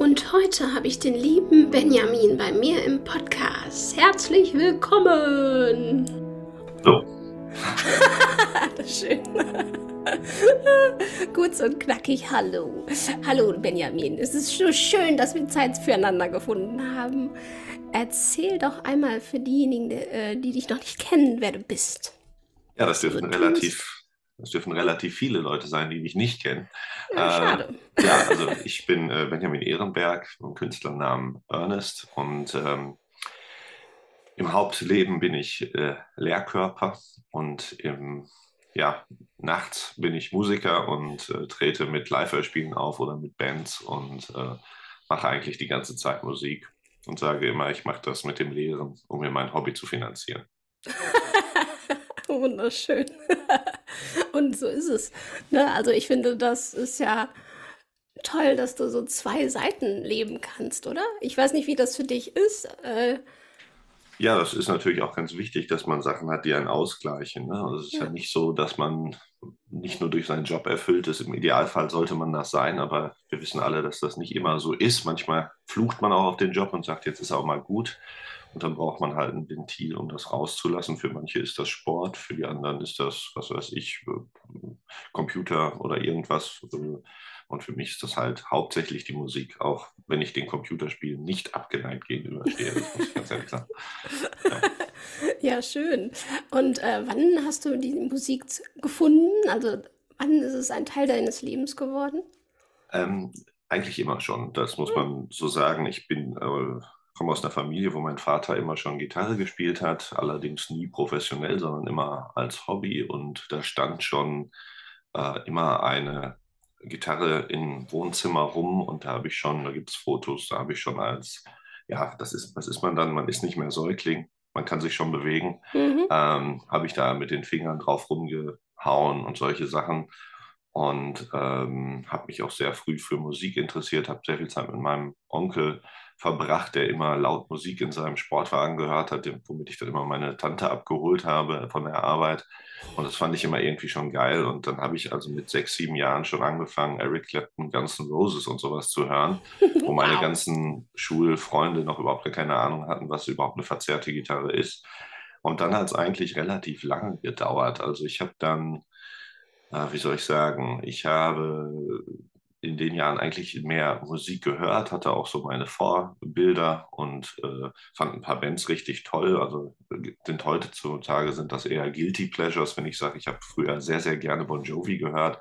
Und heute habe ich den lieben Benjamin bei mir im Podcast. Herzlich willkommen! So. das ist schön. Kurz und knackig, hallo. Hallo Benjamin, es ist so schön, dass wir Zeit füreinander gefunden haben. Erzähl doch einmal für diejenigen, die, äh, die dich noch nicht kennen, wer du bist. Ja, das dürfen relativ das dürfen relativ viele Leute sein, die mich nicht kennen. Ja. Äh, ja, also ich bin äh, Benjamin Ehrenberg, vom Künstlernamen Ernest und ähm, im Hauptleben bin ich äh, Lehrkörper und im, ja, nachts bin ich Musiker und äh, trete mit Live-Hörspielen auf oder mit Bands und äh, mache eigentlich die ganze Zeit Musik und sage immer, ich mache das mit dem Lehren, um mir mein Hobby zu finanzieren. Wunderschön. Und so ist es. Ne? Also ich finde, das ist ja toll, dass du so zwei Seiten leben kannst, oder? Ich weiß nicht, wie das für dich ist. Äh, ja, das ist natürlich auch ganz wichtig, dass man Sachen hat, die einen ausgleichen. Ne? Also es ist ja. ja nicht so, dass man nicht nur durch seinen Job erfüllt ist. Im Idealfall sollte man das sein, aber wir wissen alle, dass das nicht immer so ist. Manchmal flucht man auch auf den Job und sagt, jetzt ist er auch mal gut. Und dann braucht man halt ein Ventil, um das rauszulassen. Für manche ist das Sport, für die anderen ist das, was weiß ich, äh, Computer oder irgendwas. Und für mich ist das halt hauptsächlich die Musik, auch wenn ich den Computerspielen nicht abgeneigt gegenüberstehe. Das muss ich ganz ehrlich sagen. Ja. ja, schön. Und äh, wann hast du die Musik gefunden? Also wann ist es ein Teil deines Lebens geworden? Ähm, eigentlich immer schon, das muss hm. man so sagen. Ich bin äh, komme aus einer Familie, wo mein Vater immer schon Gitarre gespielt hat, allerdings nie professionell, sondern immer als Hobby. Und da stand schon äh, immer eine Gitarre im Wohnzimmer rum und da habe ich schon, da gibt es Fotos, da habe ich schon als, ja, das ist, was ist man dann? Man ist nicht mehr Säugling, man kann sich schon bewegen. Mhm. Ähm, habe ich da mit den Fingern drauf rumgehauen und solche Sachen und ähm, habe mich auch sehr früh für Musik interessiert, habe sehr viel Zeit mit meinem Onkel verbracht, der immer laut Musik in seinem Sportwagen gehört hat, womit ich dann immer meine Tante abgeholt habe von der Arbeit. Und das fand ich immer irgendwie schon geil. Und dann habe ich also mit sechs, sieben Jahren schon angefangen, Eric Clapton, Guns N' Roses und sowas zu hören, wo meine wow. ganzen Schulfreunde noch überhaupt keine Ahnung hatten, was überhaupt eine verzerrte Gitarre ist. Und dann hat es eigentlich relativ lange gedauert. Also ich habe dann, äh, wie soll ich sagen, ich habe in den Jahren eigentlich mehr Musik gehört, hatte auch so meine Vorbilder und äh, fand ein paar Bands richtig toll. Also sind heutzutage sind das eher Guilty Pleasures, wenn ich sage, ich habe früher sehr, sehr gerne Bon Jovi gehört.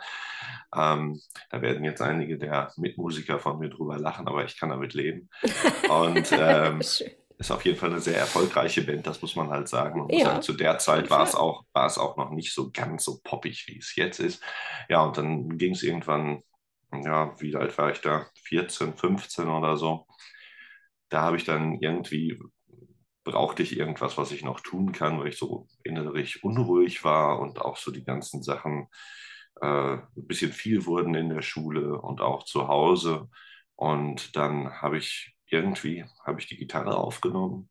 Ähm, da werden jetzt einige der Mitmusiker von mir drüber lachen, aber ich kann damit leben. Und ähm, ist auf jeden Fall eine sehr erfolgreiche Band, das muss man halt sagen. Ja. sagen zu der Zeit war es, auch, war es auch noch nicht so ganz so poppig, wie es jetzt ist. Ja, und dann ging es irgendwann ja, wie alt war ich da? 14, 15 oder so. Da habe ich dann irgendwie, brauchte ich irgendwas, was ich noch tun kann, weil ich so innerlich unruhig war und auch so die ganzen Sachen äh, ein bisschen viel wurden in der Schule und auch zu Hause. Und dann habe ich irgendwie, habe ich die Gitarre aufgenommen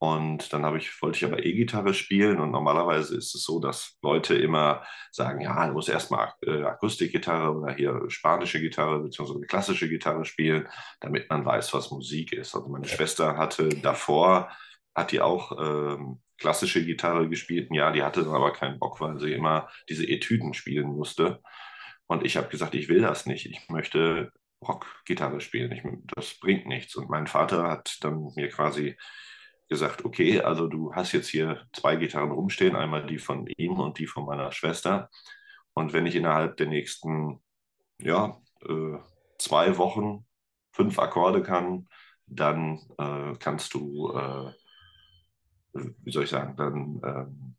und dann ich, wollte ich aber E-Gitarre spielen und normalerweise ist es so, dass Leute immer sagen, ja, du musst erstmal äh, Akustikgitarre oder hier spanische Gitarre bzw. klassische Gitarre spielen, damit man weiß, was Musik ist. Also meine Schwester hatte davor, hat die auch ähm, klassische Gitarre gespielt. Ja, die hatte dann aber keinen Bock, weil sie immer diese Etüden spielen musste. Und ich habe gesagt, ich will das nicht. Ich möchte Rockgitarre spielen. Ich, das bringt nichts. Und mein Vater hat dann mir quasi gesagt, okay, also du hast jetzt hier zwei Gitarren rumstehen, einmal die von ihm und die von meiner Schwester. Und wenn ich innerhalb der nächsten ja, äh, zwei Wochen fünf Akkorde kann, dann äh, kannst du, äh, wie soll ich sagen, dann ähm,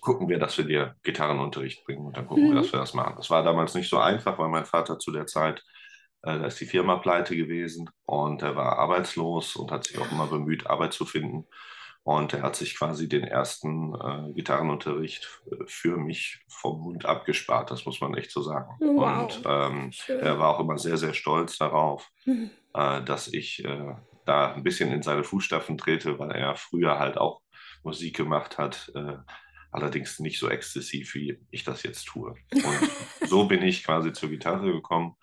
gucken wir, dass wir dir Gitarrenunterricht bringen und dann gucken mhm. wir, dass wir das machen. Das war damals nicht so einfach, weil mein Vater zu der Zeit da ist die Firma pleite gewesen und er war arbeitslos und hat sich auch immer bemüht, Arbeit zu finden. Und er hat sich quasi den ersten äh, Gitarrenunterricht äh, für mich vom Mund abgespart, das muss man echt so sagen. Wow. Und ähm, er war auch immer sehr, sehr stolz darauf, mhm. äh, dass ich äh, da ein bisschen in seine Fußstapfen trete, weil er früher halt auch Musik gemacht hat, äh, allerdings nicht so exzessiv, wie ich das jetzt tue. Und so bin ich quasi zur Gitarre gekommen.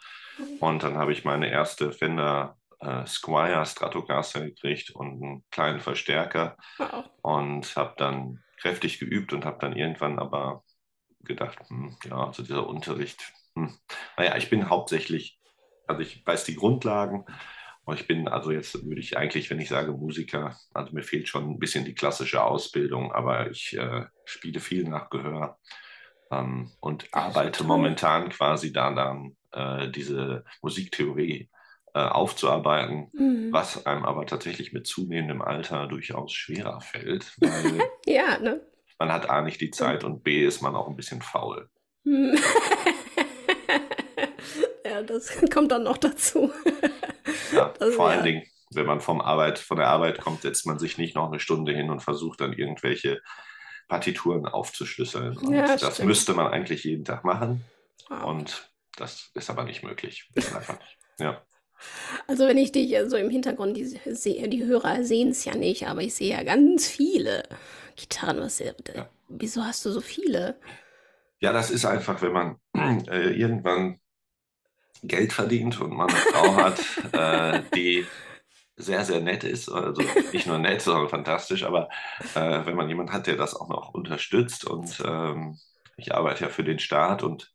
Und dann habe ich meine erste Fender äh, Squire Stratocaster gekriegt und einen kleinen Verstärker wow. und habe dann kräftig geübt und habe dann irgendwann aber gedacht, hm, ja, also dieser Unterricht, hm. naja, ich bin hauptsächlich, also ich weiß die Grundlagen und ich bin also jetzt würde ich eigentlich, wenn ich sage Musiker, also mir fehlt schon ein bisschen die klassische Ausbildung, aber ich äh, spiele viel nach Gehör ähm, und arbeite momentan quasi daran, äh, diese Musiktheorie äh, aufzuarbeiten, mhm. was einem aber tatsächlich mit zunehmendem Alter durchaus schwerer fällt. Weil ja, ne? Man hat A nicht die Zeit und B ist man auch ein bisschen faul. ja, das kommt dann noch dazu. ja, das, vor ja. allen Dingen, wenn man vom Arbeit, von der Arbeit kommt, setzt man sich nicht noch eine Stunde hin und versucht dann irgendwelche Partituren aufzuschlüsseln. Und ja, das stimmt. müsste man eigentlich jeden Tag machen. Wow. Und das ist aber nicht möglich. Einfach nicht. Ja. Also wenn ich dich so im Hintergrund die, sehe, die Hörer sehen es ja nicht, aber ich sehe ja ganz viele Gitarren. Was, ja. Wieso hast du so viele? Ja, das ist einfach, wenn man äh, irgendwann Geld verdient und man eine Frau hat, äh, die sehr, sehr nett ist. Also nicht nur nett, sondern fantastisch. Aber äh, wenn man jemanden hat, der das auch noch unterstützt und ähm, ich arbeite ja für den Staat und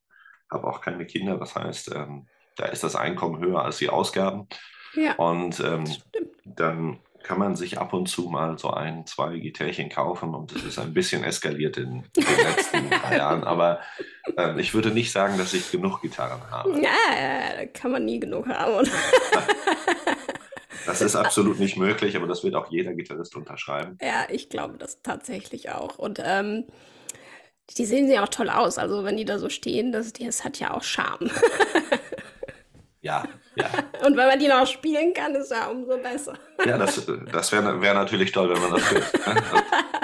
habe auch keine Kinder, das heißt, ähm, da ist das Einkommen höher als die Ausgaben. Ja, und ähm, dann kann man sich ab und zu mal so ein, zwei Gitarren kaufen und es ist ein bisschen eskaliert in, in den letzten drei Jahren. Aber äh, ich würde nicht sagen, dass ich genug Gitarren habe. Ja, kann man nie genug haben. Das ist absolut nicht möglich, aber das wird auch jeder Gitarrist unterschreiben. Ja, ich glaube das tatsächlich auch. Und ähm, die sehen ja auch toll aus. Also wenn die da so stehen, das, das hat ja auch Charme. Ja, ja. Und wenn man die noch spielen kann, ist ja umso besser. Ja, das, das wäre wär natürlich toll, wenn man das tut. Ne?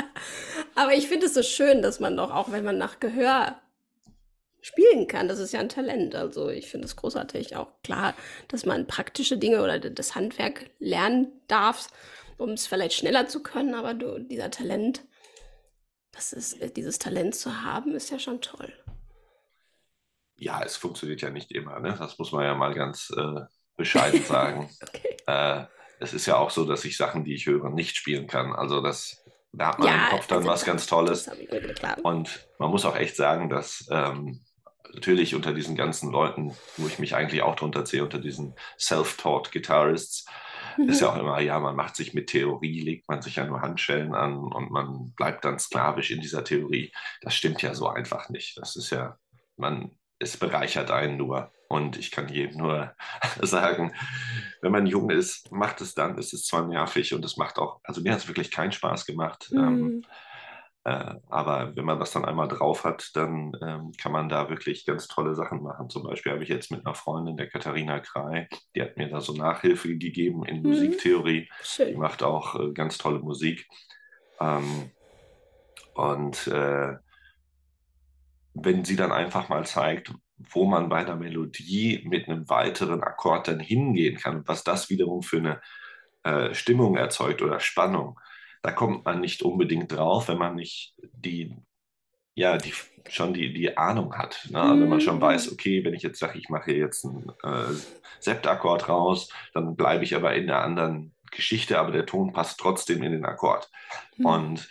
Aber ich finde es so schön, dass man doch auch, wenn man nach Gehör spielen kann, das ist ja ein Talent. Also ich finde es großartig. Auch klar, dass man praktische Dinge oder das Handwerk lernen darf, um es vielleicht schneller zu können. Aber du, dieser Talent, das ist, dieses Talent zu haben, ist ja schon toll ja, es funktioniert ja nicht immer. Ne? Das muss man ja mal ganz äh, bescheiden sagen. okay. äh, es ist ja auch so, dass ich Sachen, die ich höre, nicht spielen kann. Also das, da hat man ja, im Kopf dann was ganz Tolles. Und man muss auch echt sagen, dass ähm, natürlich unter diesen ganzen Leuten, wo ich mich eigentlich auch drunter zähle, unter diesen Self-Taught Guitarists, mhm. ist ja auch immer, ja, man macht sich mit Theorie, legt man sich ja nur Handschellen an und man bleibt dann sklavisch in dieser Theorie. Das stimmt ja so einfach nicht. Das ist ja, man es bereichert einen nur. Und ich kann jedem nur sagen, wenn man jung ist, macht es dann. Es ist zwar nervig und es macht auch, also mir hat es wirklich keinen Spaß gemacht. Mhm. Ähm, äh, aber wenn man das dann einmal drauf hat, dann ähm, kann man da wirklich ganz tolle Sachen machen. Zum Beispiel habe ich jetzt mit einer Freundin, der Katharina Krei, die hat mir da so Nachhilfe gegeben in mhm. Musiktheorie. Schön. Die macht auch äh, ganz tolle Musik. Ähm, und äh, wenn sie dann einfach mal zeigt, wo man bei der Melodie mit einem weiteren Akkord dann hingehen kann, was das wiederum für eine äh, Stimmung erzeugt oder Spannung, da kommt man nicht unbedingt drauf, wenn man nicht die, ja, die, schon die, die Ahnung hat. Ne? Also wenn man schon weiß, okay, wenn ich jetzt sage, ich mache jetzt einen äh, Septakkord raus, dann bleibe ich aber in der anderen Geschichte, aber der Ton passt trotzdem in den Akkord. Mhm. Und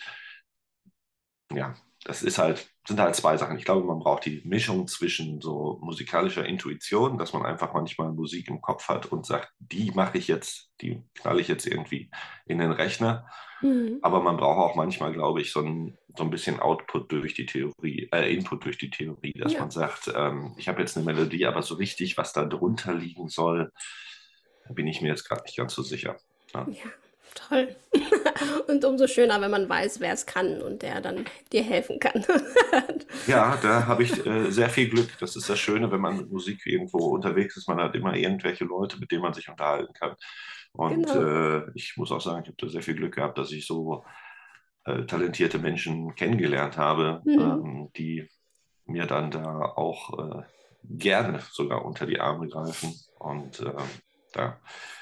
ja, das ist halt sind halt zwei Sachen. Ich glaube, man braucht die Mischung zwischen so musikalischer Intuition, dass man einfach manchmal Musik im Kopf hat und sagt, die mache ich jetzt, die knalle ich jetzt irgendwie in den Rechner. Mhm. Aber man braucht auch manchmal, glaube ich, so ein, so ein bisschen Output durch die Theorie, äh, Input durch die Theorie, dass ja. man sagt, ähm, ich habe jetzt eine Melodie, aber so richtig, was da drunter liegen soll, bin ich mir jetzt gerade nicht ganz so sicher. Ja, ja toll. und umso schöner, wenn man weiß, wer es kann und der dann dir helfen kann. ja, da habe ich äh, sehr viel Glück. Das ist das Schöne, wenn man mit Musik irgendwo unterwegs ist. Man hat immer irgendwelche Leute, mit denen man sich unterhalten kann. Und genau. äh, ich muss auch sagen, ich habe da sehr viel Glück gehabt, dass ich so äh, talentierte Menschen kennengelernt habe, mhm. ähm, die mir dann da auch äh, gerne sogar unter die Arme greifen. Und äh, da,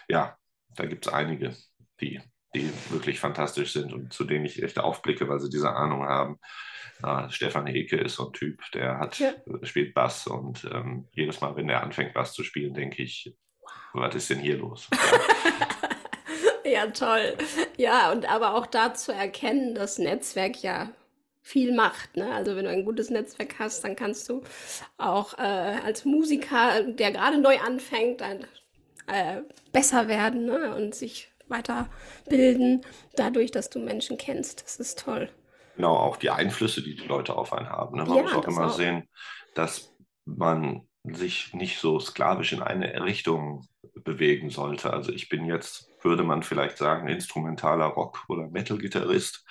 ja, da gibt es einige, die, die wirklich fantastisch sind und zu denen ich echt aufblicke, weil sie diese Ahnung haben. Uh, Stefan Heke ist so ein Typ, der hat, ja. Äh, spielt Bass und ähm, jedes Mal, wenn er anfängt, Bass zu spielen, denke ich, was ist denn hier los? ja, toll. Ja, und aber auch da zu erkennen, dass Netzwerk ja viel macht. Ne? Also wenn du ein gutes Netzwerk hast, dann kannst du auch äh, als Musiker, der gerade neu anfängt, dann äh, besser werden ne? und sich weiterbilden, dadurch, dass du Menschen kennst. Das ist toll. Genau, auch die Einflüsse, die die Leute auf einen haben. Ne? Man ja, muss auch immer auch. sehen, dass man sich nicht so sklavisch in eine Richtung bewegen sollte. Also ich bin jetzt, würde man vielleicht sagen, instrumentaler Rock- oder Metal-Gitarrist.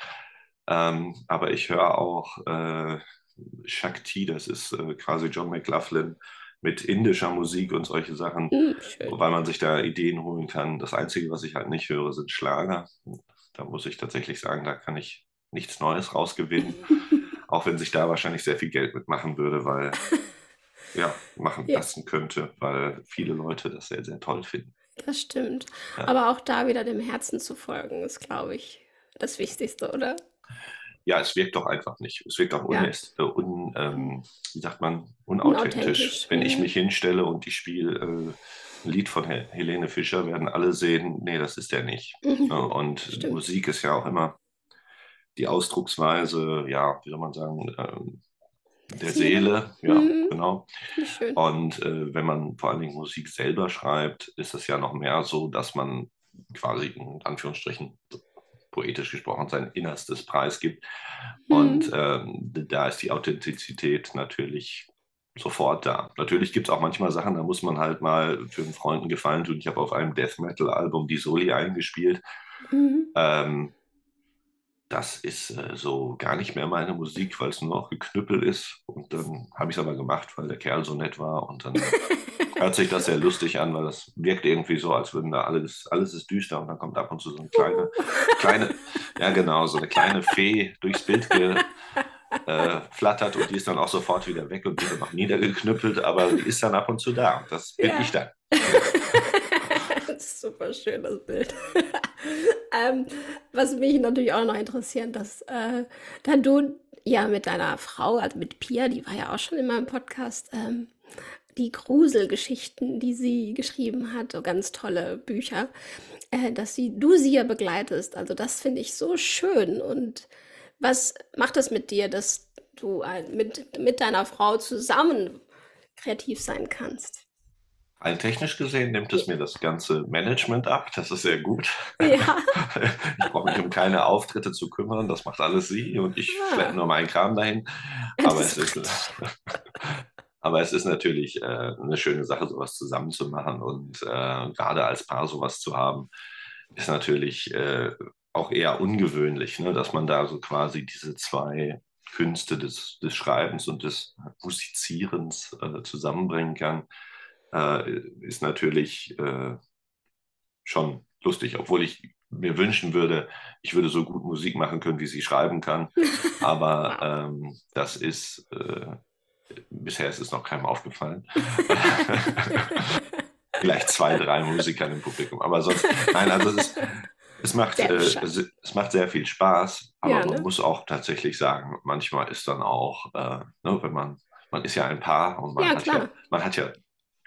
Ähm, aber ich höre auch äh, Shakti, das ist äh, quasi John McLaughlin mit indischer Musik und solche Sachen, mhm, weil man sich da Ideen holen kann. Das Einzige, was ich halt nicht höre, sind Schlager. Da muss ich tatsächlich sagen, da kann ich nichts Neues rausgewinnen, auch wenn sich da wahrscheinlich sehr viel Geld mitmachen würde, weil ja, machen ja. lassen könnte, weil viele Leute das sehr, sehr toll finden. Das stimmt. Ja. Aber auch da wieder dem Herzen zu folgen, ist, glaube ich, das Wichtigste, oder? Ja, es wirkt doch einfach nicht. Es wirkt auch unest, ja. äh, un, ähm, wie sagt man, unauthentisch. unauthentisch. Wenn ich mich hinstelle und ich spiele äh, ein Lied von Hel Helene Fischer, werden alle sehen, nee, das ist der nicht. Mhm. Und Stimmt. Musik ist ja auch immer die Ausdrucksweise, ja, wie soll man sagen, ähm, der Seele, ja, mhm. genau. Und äh, wenn man vor allen Dingen Musik selber schreibt, ist es ja noch mehr so, dass man quasi in Anführungsstrichen poetisch gesprochen sein Innerstes preisgibt. Mhm. Und ähm, da ist die Authentizität natürlich sofort da. Natürlich gibt es auch manchmal Sachen, da muss man halt mal für einen Freund einen Gefallen tun. Ich habe auf einem Death Metal Album die Soli eingespielt. Mhm. Ähm, das ist äh, so gar nicht mehr meine Musik, weil es nur noch geknüppelt ist. Und dann habe ich es aber gemacht, weil der Kerl so nett war. Und dann hört sich das sehr lustig an, weil das wirkt irgendwie so, als würden da alles, alles ist düster und dann kommt ab und zu so eine kleine, kleine, ja genau, so eine kleine Fee durchs Bild geflattert äh, und die ist dann auch sofort wieder weg und wird dann noch niedergeknüppelt, aber die ist dann ab und zu da. Und das bin ja. ich dann. Super schön, das Bild. ähm, was mich natürlich auch noch interessiert, dass äh, dann du ja mit deiner Frau, also mit Pia, die war ja auch schon in meinem Podcast, ähm, die Gruselgeschichten, die sie geschrieben hat, so ganz tolle Bücher, äh, dass sie, du sie ja begleitest. Also das finde ich so schön. Und was macht das mit dir, dass du äh, mit, mit deiner Frau zusammen kreativ sein kannst? Rein technisch gesehen nimmt es mir das ganze Management ab. Das ist sehr gut. Ja. Ich brauche mich um keine Auftritte zu kümmern. Das macht alles sie und ich ja. schleppe nur meinen Kram dahin. Aber es ist, aber es ist natürlich äh, eine schöne Sache, sowas zusammen zu machen. Und äh, gerade als Paar sowas zu haben, ist natürlich äh, auch eher ungewöhnlich, ne? dass man da so quasi diese zwei Künste des, des Schreibens und des Musizierens äh, zusammenbringen kann äh, ist natürlich äh, schon lustig, obwohl ich mir wünschen würde, ich würde so gut Musik machen können, wie sie schreiben kann. Aber ähm, das ist, äh, bisher ist es noch keinem aufgefallen. Vielleicht zwei, drei Musikern im Publikum. Aber sonst, nein, also es, ist, es, macht, äh, es, es, macht sehr viel Spaß. Aber ja, ne? man muss auch tatsächlich sagen, manchmal ist dann auch, äh, ne, wenn man, man ist ja ein Paar und man, ja, hat, ja, man hat ja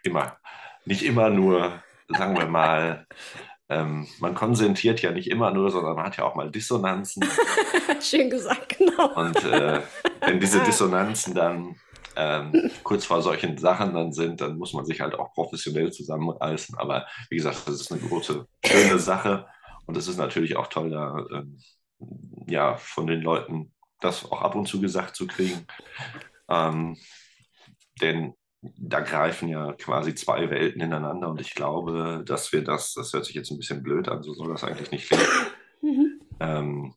immer. Nicht immer nur, sagen wir mal, ähm, man konsentiert ja nicht immer nur, sondern man hat ja auch mal Dissonanzen. Schön gesagt, genau. Und äh, wenn diese Dissonanzen dann ähm, kurz vor solchen Sachen dann sind, dann muss man sich halt auch professionell zusammenreißen. Aber wie gesagt, das ist eine große, schöne Sache. Und es ist natürlich auch toll, da ähm, ja, von den Leuten das auch ab und zu gesagt zu kriegen. Ähm, denn da greifen ja quasi zwei Welten ineinander und ich glaube, dass wir das, das hört sich jetzt ein bisschen blöd an, so soll das eigentlich nicht klingen, mhm. ähm,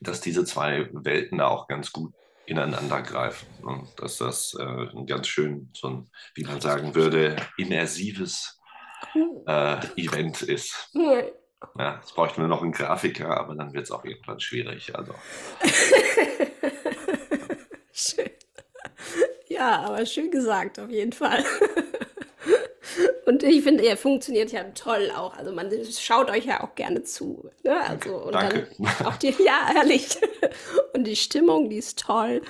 dass diese zwei Welten da auch ganz gut ineinander greifen. Und dass das äh, ein ganz schön, so ein, wie man sagen würde, immersives äh, Event ist. Ja, jetzt bräuchten wir noch einen Grafiker, aber dann wird es auch irgendwann schwierig. Also. schön. Ja, aber schön gesagt, auf jeden Fall. Und ich finde, er funktioniert ja toll auch. Also man schaut euch ja auch gerne zu. Ne? Also, und Danke. Dann auch die, ja, ehrlich. Und die Stimmung, die ist toll.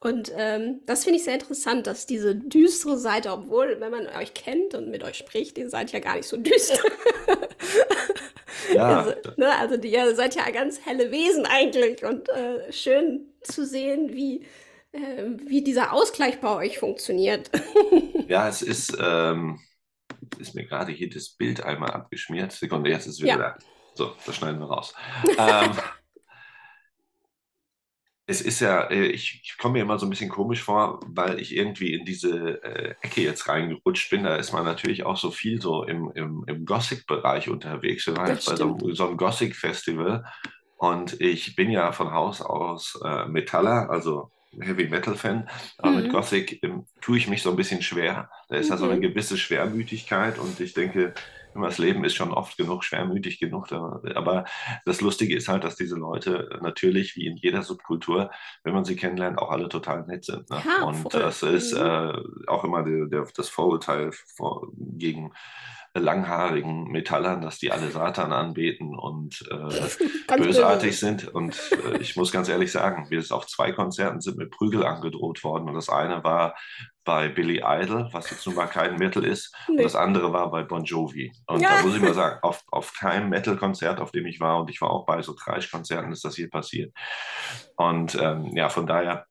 Und ähm, das finde ich sehr interessant, dass diese düstere Seite, obwohl, wenn man euch kennt und mit euch spricht, ihr seid ja gar nicht so düster. Ja. Also, ne, also die, ihr seid ja ganz helle Wesen eigentlich und äh, schön zu sehen, wie, wie dieser Ausgleich bei euch funktioniert. Ja, es ist, ähm, ist mir gerade hier das Bild einmal abgeschmiert. Sekunde, jetzt ist es wieder Ja. da. So, das schneiden wir raus. ähm, es ist ja, äh, ich, ich komme mir immer so ein bisschen komisch vor, weil ich irgendwie in diese äh, Ecke jetzt reingerutscht bin. Da ist man natürlich auch so viel so im, im, im Gothic-Bereich unterwegs. Wir waren jetzt bei so einem, so einem Gothic-Festival und ich bin ja von Haus aus äh, Metaller, also Heavy Metal-Fan, aber mit Mhm. Gothic ähm, tue ich mich so ein bisschen schwer. Da ist ja so eine Mhm. gewisse Schwermütigkeit und ich denke, das Leben ist schon oft genug schwermütig genug. Aber das Lustige ist halt, dass diese Leute natürlich, wie in jeder Subkultur, wenn man sie kennenlernt, auch alle total nett sind. Ne? Ja, und voll. das ist Mhm. äh, auch immer der, der, das Vorurteil vor, gegen langhaarigen Metallern, dass die alle Satan anbeten und äh, bösartig sind. Und äh, ich muss ganz ehrlich sagen, wir sind auf zwei Konzerten sind mit Prügel angedroht worden. Und das eine war bei Billy Idol, was jetzt nun mal kein Metal ist. Und Nee. das andere war bei Bon Jovi. Und Ja. da muss ich mal sagen, auf, auf keinem Metal-Konzert, auf dem ich war, und ich war auch bei so Kreischkonzerten, ist das hier passiert. Und ähm, ja, von daher,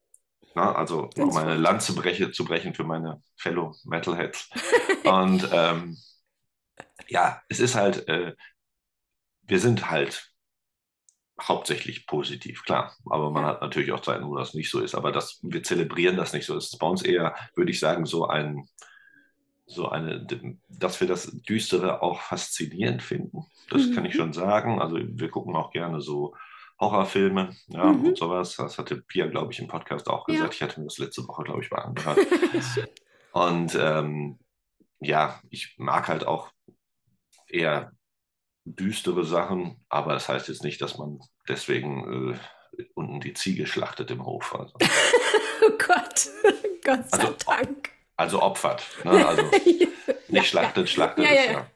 na, also noch Ganz meine gut. Lanze breche, zu brechen für meine Fellow Metalheads. und ähm, ja, es ist halt, äh, wir sind halt hauptsächlich positiv, klar. Aber man Ja. hat natürlich auch Zeiten, wo das nicht so ist. Aber das, wir zelebrieren das nicht so. Es ist bei uns eher, würde ich sagen, so ein, so eine, dass wir das Düstere auch faszinierend finden. Das kann ich Mhm. schon sagen. Also wir gucken auch gerne so Horrorfilme ja, Mhm. und sowas. Das hatte Pia, glaube ich, im Podcast auch Ja. gesagt. Ich hatte mir das letzte Woche, glaube ich, mal angehört. Und ähm, ja, ich mag halt auch eher düstere Sachen, aber das heißt jetzt nicht, dass man deswegen äh, unten die Ziege schlachtet im Hof. Also, Oh Gott, Gott sei Also, Dank. also opfert. Ne? Also nicht Ja, schlachtet, schlachtet Ja, ist ja.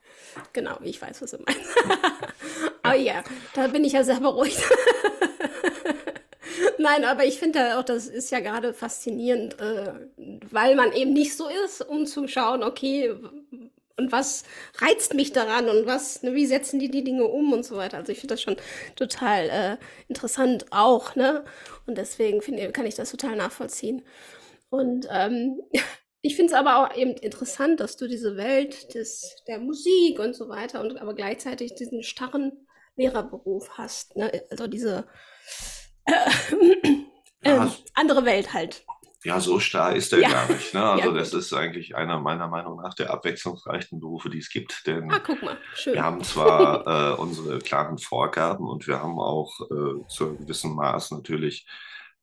Genau, ich weiß, was du meinst. aber ja, da bin ich ja sehr beruhigt. Nein, aber ich finde auch, das ist ja gerade faszinierend, äh, weil man eben nicht so ist, um zu schauen, okay, und was reizt mich daran und was, ne, wie setzen die die Dinge um und so weiter. Also ich finde das schon total äh, interessant auch, ne? Und deswegen finde, kann ich das total nachvollziehen. Und ähm, ich finde es aber auch eben interessant, dass du diese Welt des, der Musik und so weiter und aber gleichzeitig diesen starren Lehrerberuf hast. Ne? Also diese äh, ähm, andere Welt halt. Ja, so starr ist er Ja. gar nicht. Ne? Also Ja, das ist eigentlich einer meiner Meinung nach der abwechslungsreichsten Berufe, die es gibt. Denn Ah, wir haben zwar äh, unsere klaren Vorgaben und wir haben auch äh, zu einem gewissen Maß natürlich,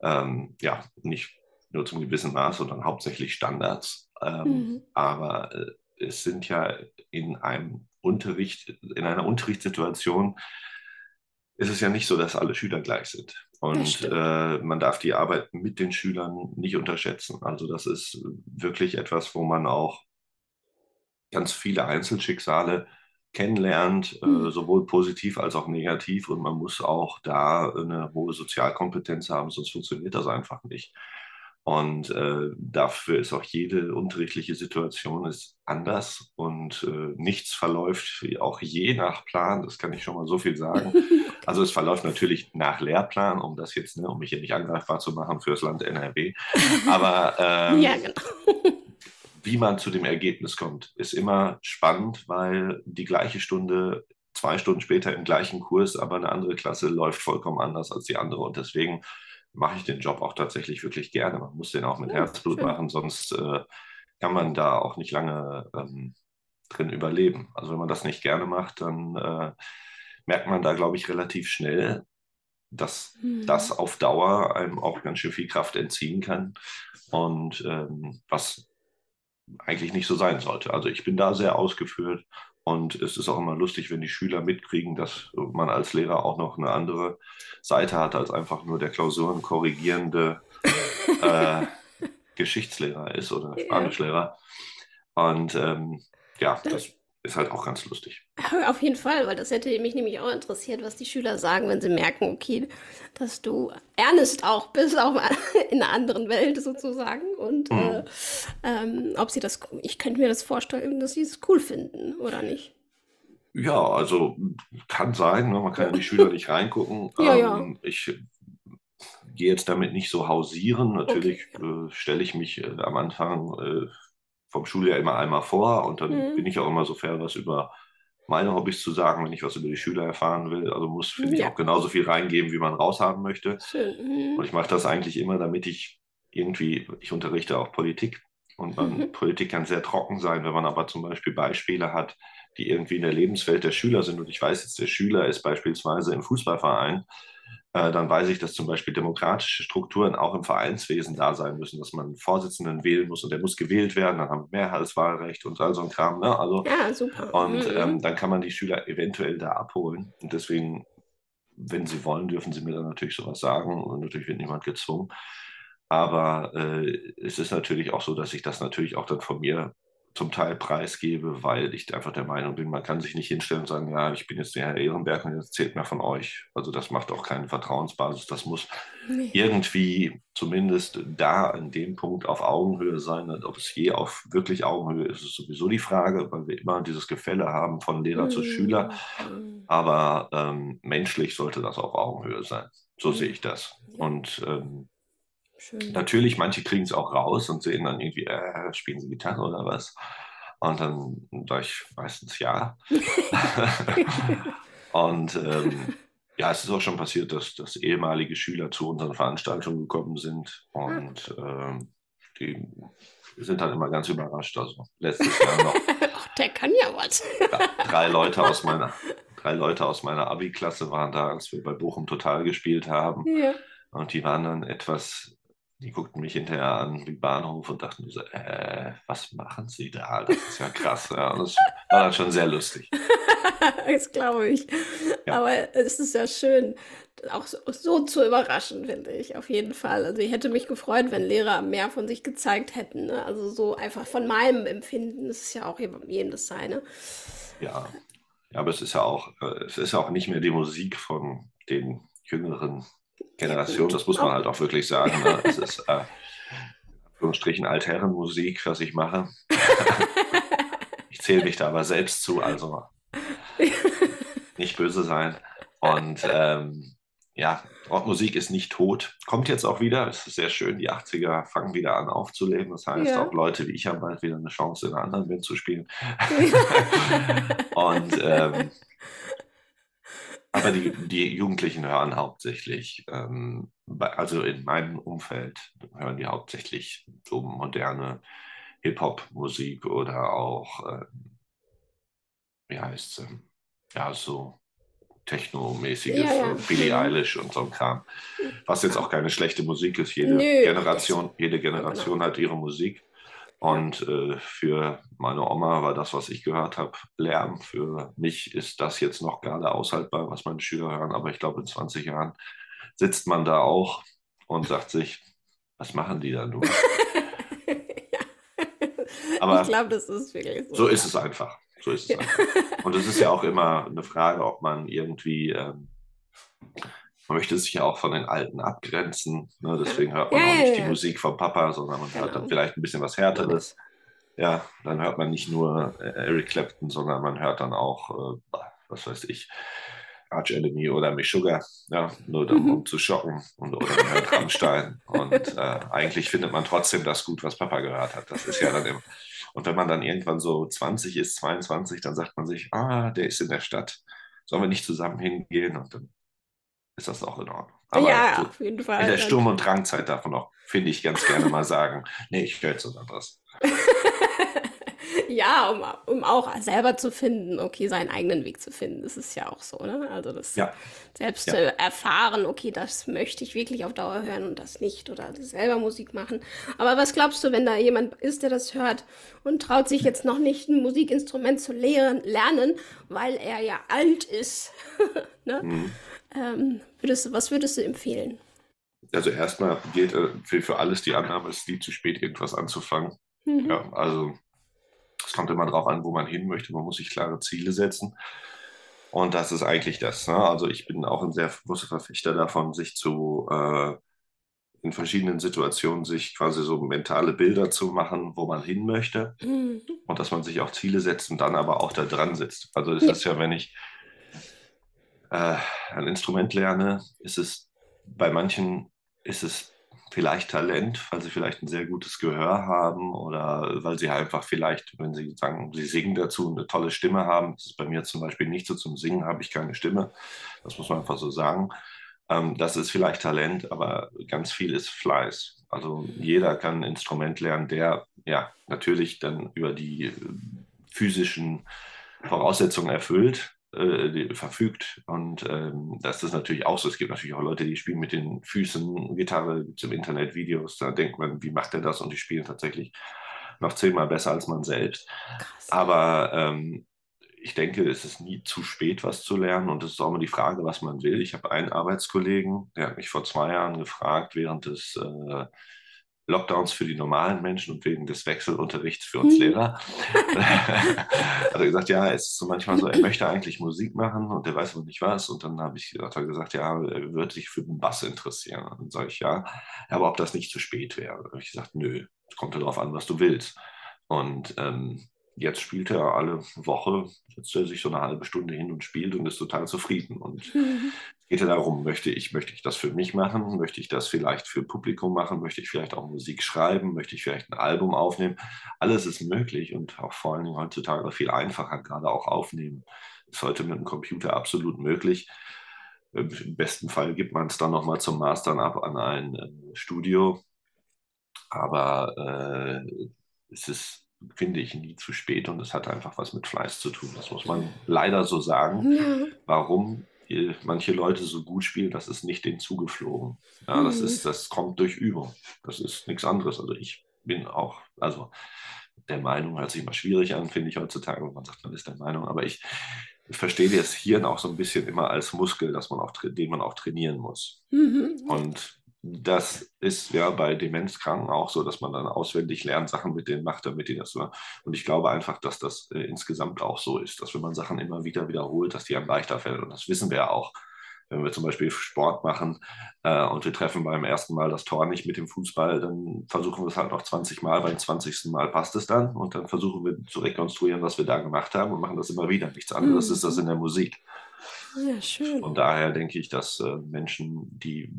ähm, ja, nicht nur zum gewissen Maß, sondern hauptsächlich Standards. Ähm, Mhm. Aber äh, es sind ja in einem Unterricht, in einer Unterrichtssituation ist es ja nicht so, dass alle Schüler gleich sind. Und äh, man darf die Arbeit mit den Schülern nicht unterschätzen. Also das ist wirklich etwas, wo man auch ganz viele Einzelschicksale kennenlernt, Mhm. äh, sowohl positiv als auch negativ. Und man muss auch da eine hohe Sozialkompetenz haben, sonst funktioniert das einfach nicht. Und äh, dafür ist auch jede unterrichtliche Situation ist anders und äh, nichts verläuft auch je nach Plan. Das kann ich schon mal so viel sagen. Also es verläuft natürlich nach Lehrplan, um das jetzt, ne, um mich hier nicht angreifbar zu machen fürs Land NRW. Aber ähm, ja, genau. wie man zu dem Ergebnis kommt, ist immer spannend, weil die gleiche Stunde zwei Stunden später im gleichen Kurs, aber eine andere Klasse läuft vollkommen anders als die andere. Und deswegen mache ich den Job auch tatsächlich wirklich gerne. Man muss den auch mit Ja, Herzblut schön. machen, sonst äh, kann man da auch nicht lange ähm, drin überleben. Also wenn man das nicht gerne macht, dann äh, merkt man da, glaube ich, relativ schnell, dass mhm. das auf Dauer einem auch ganz schön viel Kraft entziehen kann und ähm, was eigentlich nicht so sein sollte. Also ich bin da sehr ausgeführt und es ist auch immer lustig, wenn die Schüler mitkriegen, dass man als Lehrer auch noch eine andere Seite hat als einfach nur der Klausuren korrigierende äh, Geschichtslehrer ist oder Spanischlehrer. Und ähm, ja, das ist halt auch ganz lustig. Auf jeden Fall, weil das hätte mich nämlich auch interessiert, was die Schüler sagen, wenn sie merken, okay, dass du ernst auch bist, auch in einer anderen Welt sozusagen. Und mhm. äh, ähm, ob sie das, ich könnte mir das vorstellen, dass sie es cool finden oder nicht. Ja, also kann sein, ne? man kann ja die Schüler nicht reingucken. Ja, ja. Ähm, ich gehe jetzt damit nicht so hausieren. Natürlich okay. äh, stelle ich mich äh, am Anfang äh, vom Schuljahr immer einmal vor und dann mhm. bin ich auch immer so fair, was über meine Hobbys zu sagen, wenn ich was über die Schüler erfahren will. Also muss, finde ja. ich, auch genauso viel reingeben, wie man raushaben möchte. Mhm. Und ich mache das eigentlich immer, damit ich irgendwie, ich unterrichte auch Politik und man, mhm. Politik kann sehr trocken sein, wenn man aber zum Beispiel Beispiele hat, die irgendwie in der Lebenswelt der Schüler sind und ich weiß jetzt, der Schüler ist beispielsweise im Fußballverein dann weiß ich, dass zum Beispiel demokratische Strukturen auch im Vereinswesen da sein müssen, dass man einen Vorsitzenden wählen muss und der muss gewählt werden, dann haben wir Mehrheitswahlrecht und all so ein Kram. Ne? Also, ja, super. Und mhm. ähm, dann kann man die Schüler eventuell da abholen. Und deswegen, wenn sie wollen, dürfen sie mir dann natürlich sowas sagen und natürlich wird niemand gezwungen. Aber äh, es ist natürlich auch so, dass ich das natürlich auch dann von mir zum Teil preisgebe, weil ich einfach der Meinung bin, man kann sich nicht hinstellen und sagen, ja, ich bin jetzt der Herr Ehrenberg und jetzt zählt mehr von euch. Also das macht auch keine Vertrauensbasis. Das muss nee. irgendwie zumindest da an dem Punkt auf Augenhöhe sein. Und ob es je auf wirklich Augenhöhe ist, ist sowieso die Frage, weil wir immer dieses Gefälle haben von Lehrer mhm. zu Schüler. Aber ähm, menschlich sollte das auf Augenhöhe sein. So mhm. sehe ich das. Und ähm, Schön. Natürlich, manche kriegen es auch raus und sehen dann irgendwie, äh, spielen sie Gitarre oder was. Und dann sage ich meistens ja. und ähm, ja, es ist auch schon passiert, dass, dass ehemalige Schüler zu unseren Veranstaltungen gekommen sind und ähm, die sind dann immer ganz überrascht. Also letztes Jahr noch. Der kann ja was. drei Leute aus meiner, drei Leute aus meiner Abi-Klasse waren da, als wir bei Bochum Total gespielt haben. Ja. Und die waren dann etwas die guckten mich hinterher an wie Bahnhof und dachten so, äh, was machen sie da? Das ist ja krass. Ja. Das war dann schon sehr lustig. das glaube ich. Ja. Aber es ist ja schön, auch so, so, zu überraschen, finde ich, auf jeden Fall. Also ich hätte mich gefreut, wenn Lehrer mehr von sich gezeigt hätten. Ne? Also so einfach von meinem Empfinden. Das ist ja auch jedem das seine. Ja. ja, aber es ist ja auch, äh, es ist ja auch nicht mehr die Musik von den jüngeren Generation, das muss man halt auch wirklich sagen. Ne? Es ist äh, Anführungsstrichen Altherrenmusik, was ich mache. ich zähle mich da aber selbst zu, also nicht böse sein. Und ähm, ja, Rockmusik ist nicht tot. Kommt jetzt auch wieder. Es ist sehr schön. Die 80er fangen wieder an aufzuleben. Das heißt, ja. auch Leute wie ich haben bald wieder eine Chance, in einer anderen Band zu spielen. Und ähm, aber die, die Jugendlichen hören hauptsächlich, ähm, also in meinem Umfeld hören die hauptsächlich so moderne Hip-Hop-Musik oder auch, ähm, wie heißt es, ja, so Techno-mäßiges, ja, ja. Billie mhm. Eilish und so ein Kram. Was jetzt auch keine schlechte Musik ist. Jede Nö, Generation, jede Generation genau. hat ihre Musik. Und äh, für meine Oma war das, was ich gehört habe, Lärm. Für mich ist das jetzt noch gerade aushaltbar, was meine Schüler hören. Aber ich glaube, in 20 Jahren sitzt man da auch und sagt sich, was machen die da nur? Aber ich glaube, das ist wirklich so. So ist es einfach. So ist es einfach. Und es ist ja auch immer eine Frage, ob man irgendwie ähm, man möchte sich ja auch von den Alten abgrenzen. Ne? Deswegen hört man ja, auch nicht ja, die Musik vom Papa, sondern man genau. hört dann genau. vielleicht ein bisschen was Härteres. Ja, dann hört man nicht nur äh, Eric Clapton, sondern man hört dann auch, äh, was weiß ich, Arch Enemy oder Meshuggah, ja, nur dann, mhm. um zu schocken. Und, oder man hört Rammstein. Und äh, eigentlich findet man trotzdem das gut, was Papa gehört hat. Das ist ja dann immer. Und wenn man dann irgendwann so 20 ist, 22, dann sagt man sich, ah, der ist in der Stadt. Sollen wir nicht zusammen hingehen? Und dann ist das auch in Ordnung. Aber ja, so auf jeden Fall. In der Sturm- und Drangzeit darf man auch, finde ich, ganz gerne mal sagen, nee, ich höre jetzt was anderes. Ja, um, um auch selber zu finden, okay, seinen eigenen Weg zu finden. Das ist ja auch so, ne? Also das Ja, selbst ja. zu erfahren, okay, das möchte ich wirklich auf Dauer hören und das nicht oder selber Musik machen. Aber was glaubst du, wenn da jemand ist, der das hört und traut sich jetzt noch nicht ein Musikinstrument zu lehren, lernen, weil er ja alt ist, ne? Mhm. Ähm, würdest was würdest du empfehlen? Also erstmal gilt äh, für, für alles die Annahme, es ist nie zu spät, irgendwas anzufangen. Mhm. Ja, also es kommt immer darauf an, wo man hin möchte. Man muss sich klare Ziele setzen. Und das ist eigentlich das. Ne? Also ich bin auch ein sehr großer Verfechter davon, sich zu äh, in verschiedenen Situationen sich quasi so mentale Bilder zu machen, wo man hin möchte Mhm. und dass man sich auch Ziele setzt und dann aber auch da dran sitzt. Also es Ja. ist ja, wenn ich äh, ein Instrument lerne, ist es bei manchen ist es vielleicht Talent, weil sie vielleicht ein sehr gutes Gehör haben oder weil sie einfach vielleicht, wenn sie sagen, sie singen dazu, eine tolle Stimme haben. Das ist bei mir zum Beispiel nicht so. Zum Singen habe ich keine Stimme. Das muss man einfach so sagen. Ähm, das ist vielleicht Talent, aber ganz viel ist Fleiß. Also jeder kann ein Instrument lernen, der ja natürlich dann über die äh, physischen Voraussetzungen erfüllt, äh, verfügt. Und ähm, das ist natürlich auch so. Es gibt natürlich auch Leute, die spielen mit den Füßen Gitarre, gibt es im Internet Videos, da denkt man, wie macht er das? Und die spielen tatsächlich noch zehnmal besser als man selbst. Krass. Aber ähm, ich denke, es ist nie zu spät, was zu lernen. Und es ist auch immer die Frage, was man will. Ich habe einen Arbeitskollegen, der hat mich vor zwei Jahren gefragt, während des äh, Lockdowns für die normalen Menschen und wegen des Wechselunterrichts für uns Mhm. Lehrer. hat er gesagt, ja, es ist so manchmal so, er möchte eigentlich Musik machen und er weiß noch nicht was. Und dann habe ich hat er gesagt, ja, er würde sich für den Bass interessieren. Und dann sage ich, ja, aber ob das nicht zu spät wäre. Habe ich gesagt, nö, es kommt ja darauf an, was du willst. Und ähm, jetzt spielt er alle Woche, setzt er sich so eine halbe Stunde hin und spielt und ist total zufrieden. Und Mhm. Es geht ja darum, möchte ich, möchte ich das für mich machen? Möchte ich das vielleicht für Publikum machen? Möchte ich vielleicht auch Musik schreiben? Möchte ich vielleicht ein Album aufnehmen? Alles ist möglich und auch vor allen Dingen heutzutage viel einfacher, gerade auch aufnehmen. Ist heute mit dem Computer absolut möglich. Im besten Fall gibt man es dann nochmal zum Mastern ab an ein äh, Studio. Aber äh, es ist, finde ich, nie zu spät und es hat einfach was mit Fleiß zu tun. Das muss man leider so sagen. Ja. Warum manche Leute so gut spielen, das ist nicht denen zugeflogen. Ja, das Mhm. ist, das kommt durch Übung. Das ist nichts anderes. Also ich bin auch, also der Meinung hört sich immer schwierig an, finde ich heutzutage, wenn man sagt, man ist der Meinung, aber ich verstehe das Hirn auch so ein bisschen immer als Muskel, dass man auch, den man auch trainieren muss. Mhm. Und das ist ja bei Demenzkranken auch so, dass man dann auswendig lernt, Sachen mit denen macht, damit die das so. Und ich glaube einfach, dass das äh, insgesamt auch so ist, dass wenn man Sachen immer wieder wiederholt, dass die einem leichter fällt. Und das wissen wir ja auch. Wenn wir zum Beispiel Sport machen äh, und wir treffen beim ersten Mal das Tor nicht mit dem Fußball, dann versuchen wir es halt noch 20 Mal. Beim 20. Mal passt es dann und dann versuchen wir zu rekonstruieren, was wir da gemacht haben und machen das immer wieder. Nichts anderes Mhm. ist das in der Musik. Ja, schön. Von daher denke ich, dass äh, Menschen, die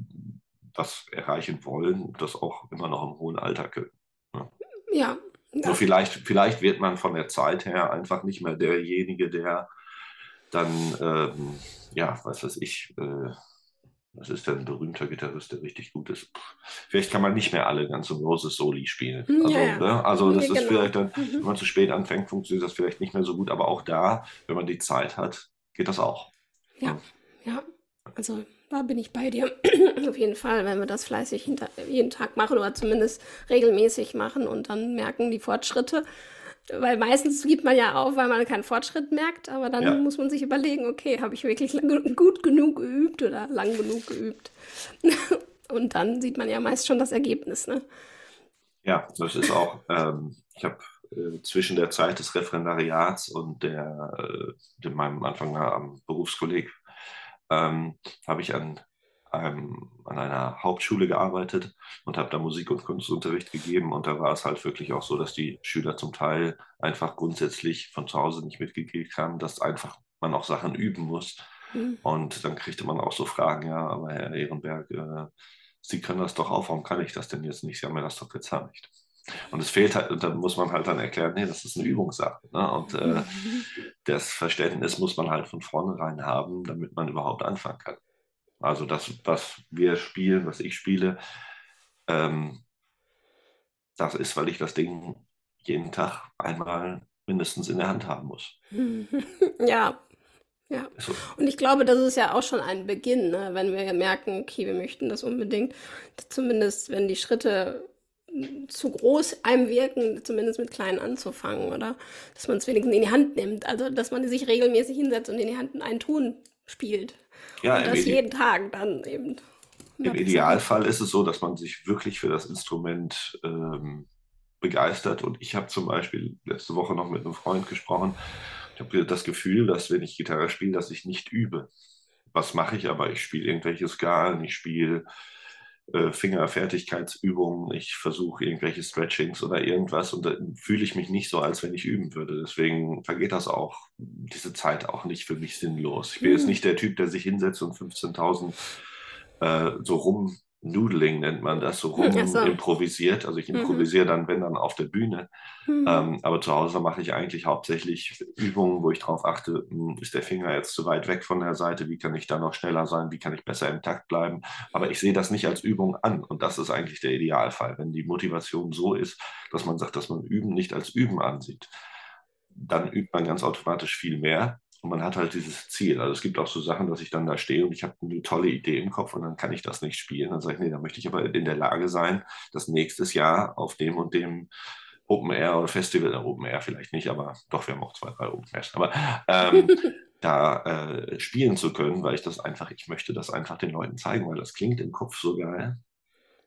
was erreichen wollen, das auch immer noch im hohen Alter können. Ja. Ja. vielleicht, vielleicht wird man von der Zeit her einfach nicht mehr derjenige, der dann, ähm, ja, was weiß ich, äh, was ist denn ein berühmter Gitarrist, der richtig gut ist? Pff, Vielleicht kann man nicht mehr alle Guns N' Roses Soli spielen. Also, ja, ja. ne? also das Ja, ist genau. vielleicht dann, wenn Mhm. man zu spät anfängt, funktioniert das vielleicht nicht mehr so gut. Aber auch da, wenn man die Zeit hat, geht das auch. Ja, ja. Also da bin ich bei dir. Auf jeden Fall, wenn wir das fleißig hinter, jeden Tag machen oder zumindest regelmäßig machen und dann merken die Fortschritte. Weil meistens gibt man ja auf, weil man keinen Fortschritt merkt, aber dann Ja. muss man sich überlegen, okay, habe ich wirklich gut genug geübt oder lang genug geübt? Und dann sieht man ja meist schon das Ergebnis, ne? Ja, das ist auch, ähm, ich habe äh, zwischen der Zeit des Referendariats und der, äh, dem, meinem Anfang am Berufskolleg, ähm, habe ich an, einem, an einer Hauptschule gearbeitet und habe da Musik- und Kunstunterricht gegeben. Und da war es halt wirklich auch so, dass die Schüler zum Teil einfach grundsätzlich von zu Hause nicht mitgekriegt haben, dass einfach man auch Sachen üben muss. Hm. Und dann kriegte man auch so Fragen, ja, aber Herr Ehrenberg, äh, Sie können das doch auch, warum kann ich das denn jetzt nicht? Sie haben mir das doch gezeigt. Und es fehlt halt, und dann muss man halt dann erklären, nee, das ist eine Übungssache. Ne? Und äh, das Verständnis muss man halt von vornherein haben, damit man überhaupt anfangen kann. Also das, was wir spielen, was ich spiele, ähm, das ist, weil ich das Ding jeden Tag einmal mindestens in der Hand haben muss. Ja, ja. So. Und ich glaube, das ist ja auch schon ein Beginn, ne? wenn wir merken, okay, wir möchten das unbedingt, zumindest wenn die Schritte zu groß einem wirken, zumindest mit kleinen anzufangen, oder? Dass man es wenigstens in die Hand nimmt. Also, dass man sich regelmäßig hinsetzt und in die Hand einen Ton spielt. Ja, und das Ide jeden Tag dann eben. im. Idealfall ist es so, dass man sich wirklich für das Instrument ähm, begeistert. Und ich habe zum Beispiel letzte Woche noch mit einem Freund gesprochen. Ich habe das Gefühl, dass wenn ich Gitarre spiele, dass ich nicht übe. Was mache ich aber? Ich spiele irgendwelche Skalen, ich spiele äh, Fingerfertigkeitsübungen, ich versuche irgendwelche Stretchings oder irgendwas und dann fühle ich mich nicht so, als wenn ich üben würde. Deswegen vergeht das auch, diese Zeit auch nicht für mich sinnlos. Ich bin jetzt Hm. nicht der Typ, der sich hinsetzt und 15.000 äh, so rum Noodling nennt man das, so rum so. improvisiert. Also ich Mhm. improvisiere dann, wenn dann auf der Bühne. Hm. Ähm, aber zu Hause mache ich eigentlich hauptsächlich Übungen, wo ich darauf achte, hm, ist der Finger jetzt zu weit weg von der Seite, wie kann ich da noch schneller sein, wie kann ich besser im Takt bleiben. Aber ich sehe das nicht als Übung an und das ist eigentlich der Idealfall, wenn die Motivation so ist, dass man sagt, dass man Üben nicht als Üben ansieht. Dann übt man ganz automatisch viel mehr und man hat halt dieses Ziel. Also es gibt auch so Sachen, dass ich dann da stehe und ich habe eine tolle Idee im Kopf und dann kann ich das nicht spielen. Dann sage ich, nee, da möchte ich aber in der Lage sein, das nächstes Jahr auf dem und dem Open Air oder Festival, äh, Open Air vielleicht nicht, aber doch, wir haben auch zwei, drei Open Airs, aber ähm, da äh, spielen zu können, weil ich das einfach, ich möchte das einfach den Leuten zeigen, weil das klingt im Kopf so geil.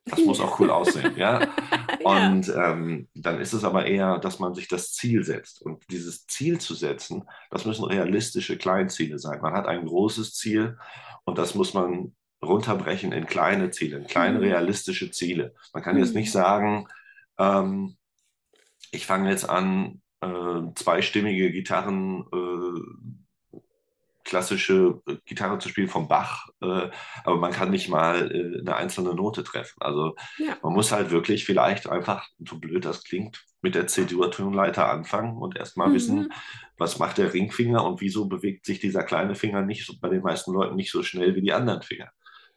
Das muss auch cool aussehen, ja. Und ähm, dann ist es aber eher, dass man sich das Ziel setzt. Und dieses Ziel zu setzen, das müssen realistische Kleinziele sein. Man hat ein großes Ziel und das muss man runterbrechen in kleine Ziele, in kleine Mhm. realistische Ziele. Man kann jetzt Mhm. nicht sagen, ähm, ich fange jetzt an, äh, zweistimmige Gitarren, äh, klassische äh, Gitarre zu spielen vom Bach, äh, aber man kann nicht mal äh, eine einzelne Note treffen. Also Ja. man muss halt wirklich vielleicht einfach, so blöd das klingt, mit der C-Dur-Tonleiter anfangen und erstmal Mhm. wissen, was macht der Ringfinger und wieso bewegt sich dieser kleine Finger nicht so, bei den meisten Leuten nicht so schnell wie die anderen Finger.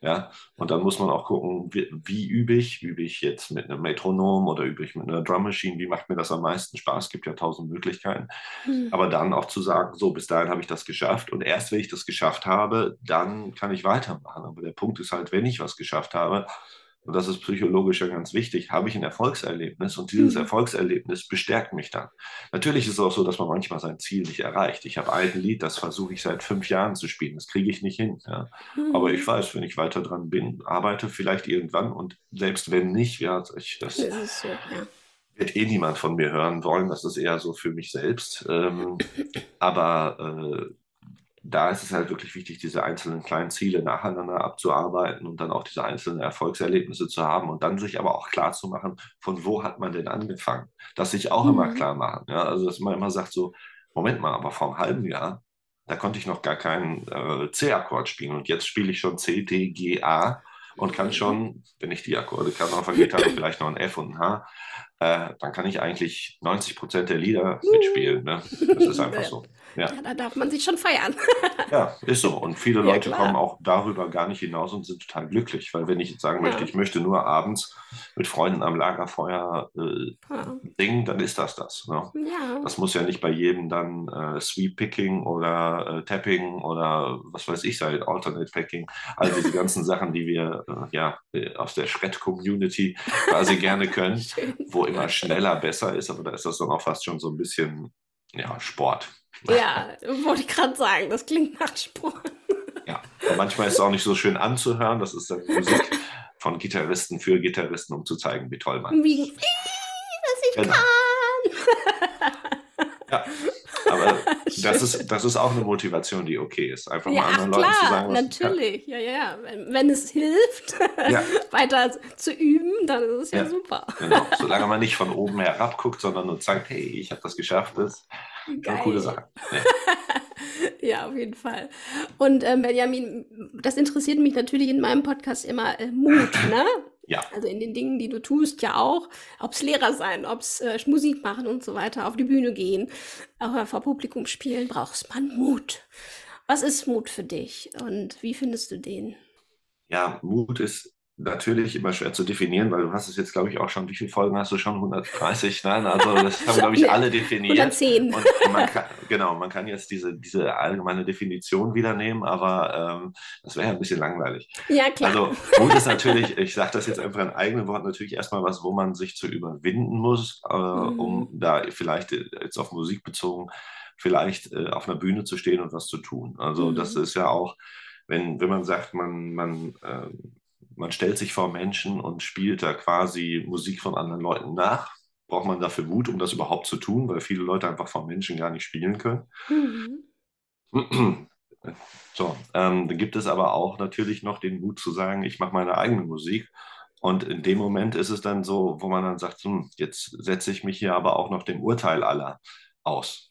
Ja, und dann muss man auch gucken, wie, wie übe ich? Übe ich jetzt mit einem Metronom oder übe ich mit einer Drum Machine? Wie macht mir das am meisten Spaß? Es gibt ja tausend Möglichkeiten. Hm. Aber dann auch zu sagen, so, bis dahin habe ich das geschafft und erst wenn ich das geschafft habe, dann kann ich weitermachen. Aber der Punkt ist halt, wenn ich was geschafft habe, und das ist psychologisch ja ganz wichtig, habe ich ein Erfolgserlebnis und dieses Mhm. Erfolgserlebnis bestärkt mich dann. Natürlich ist es auch so, dass man manchmal sein Ziel nicht erreicht. Ich habe ein Lied, das versuche ich seit fünf Jahren zu spielen, das kriege ich nicht hin. Ja. Aber Mhm. ich weiß, wenn ich weiter dran bin, arbeite vielleicht irgendwann und selbst wenn nicht, ja, ich, das Das so, ja. wird eh niemand von mir hören wollen. Das ist eher so für mich selbst. Ähm, aber äh, da ist es halt wirklich wichtig, diese einzelnen kleinen Ziele nacheinander abzuarbeiten und dann auch diese einzelnen Erfolgserlebnisse zu haben und dann sich aber auch klar zu machen, von wo hat man denn angefangen? Das sich auch immer Mhm. klar machen. Ja? Also, dass man immer sagt so, Moment mal, aber vor einem halben Jahr, da konnte ich noch gar keinen äh, C-Akkord spielen und jetzt spiele ich schon C, D, G, A und kann schon, wenn ich die Akkorde kann, auf der Gitarre vielleicht noch ein F und ein H, äh, dann kann ich eigentlich 90 Prozent der Lieder mitspielen. Ne? Das ist einfach so. Ja. Ja, da darf man sich schon feiern. Ja, ist so. Und viele Ja, Leute klar. kommen auch darüber gar nicht hinaus und sind total glücklich, weil wenn ich jetzt sagen möchte, Ja. ich möchte nur abends mit Freunden am Lagerfeuer äh, singen, dann ist das das. Ne? Ja. Das muss ja nicht bei jedem dann äh, Sweep Picking oder äh, Tapping oder was weiß ich sein, Alternate Picking, all diese ganzen Sachen, die wir äh, ja äh, aus der Shred-Community quasi gerne können, Schön. wo immer schneller besser ist, aber da ist das dann auch fast schon so ein bisschen ja, Sport. Ja, wollte ich gerade sagen, das klingt nach Sport. Ja, und manchmal ist es auch nicht so schön anzuhören. Das ist dann Musik von Gitarristen für Gitarristen, um zu zeigen, wie toll man Wie, ist. was ich Genau. kann. Ja, aber. das ist, das ist auch eine Motivation, die okay ist. Einfach Ja, mal ach anderen Leuten zu sagen, was natürlich. Ja, ja, ja. Wenn, wenn es hilft, Ja. weiter zu üben, dann ist es ja, Ja. super. Genau, solange man nicht von oben herab guckt, sondern nur sagt, hey, ich habe das geschafft, das ist eine coole Sache. Ja. Ja, auf jeden Fall. Und ähm, Benjamin, das interessiert mich natürlich in meinem Podcast immer äh, Mut, ne? Ja. Also in den Dingen, die du tust, ja auch. Ob es Lehrer sein, ob es äh, Musik machen und so weiter, auf die Bühne gehen, auch vor Publikum spielen, brauchst man Mut. Was ist Mut für dich und wie findest du den? ja, Mut ist natürlich immer schwer zu definieren, weil du hast es jetzt, glaube ich, auch schon, wie viele Folgen hast du schon? 130? Nein, also das haben, glaube ich, alle definiert. 110. Und man kann, genau, man kann jetzt diese, diese allgemeine Definition wieder nehmen, aber ähm, das wäre ja ein bisschen langweilig. Ja, klar. Also Mut ist natürlich, ich sage das jetzt einfach in eigenen Worten, natürlich erstmal was, wo man sich zu überwinden muss, äh, mhm. um da vielleicht jetzt auf Musik bezogen, vielleicht äh, auf einer Bühne zu stehen und was zu tun. Also mhm. das ist ja auch, wenn, wenn man sagt, man, man äh, man stellt sich vor Menschen und spielt da quasi Musik von anderen Leuten nach. Braucht man dafür Mut, um das überhaupt zu tun, weil viele Leute einfach vor Menschen gar nicht spielen können. Mhm. So, ähm, dann gibt es aber auch natürlich noch den Mut zu sagen, ich mache meine eigene Musik. Und in dem Moment ist es dann so, wo man dann sagt, hm, jetzt setze ich mich hier aber auch noch dem Urteil aller aus.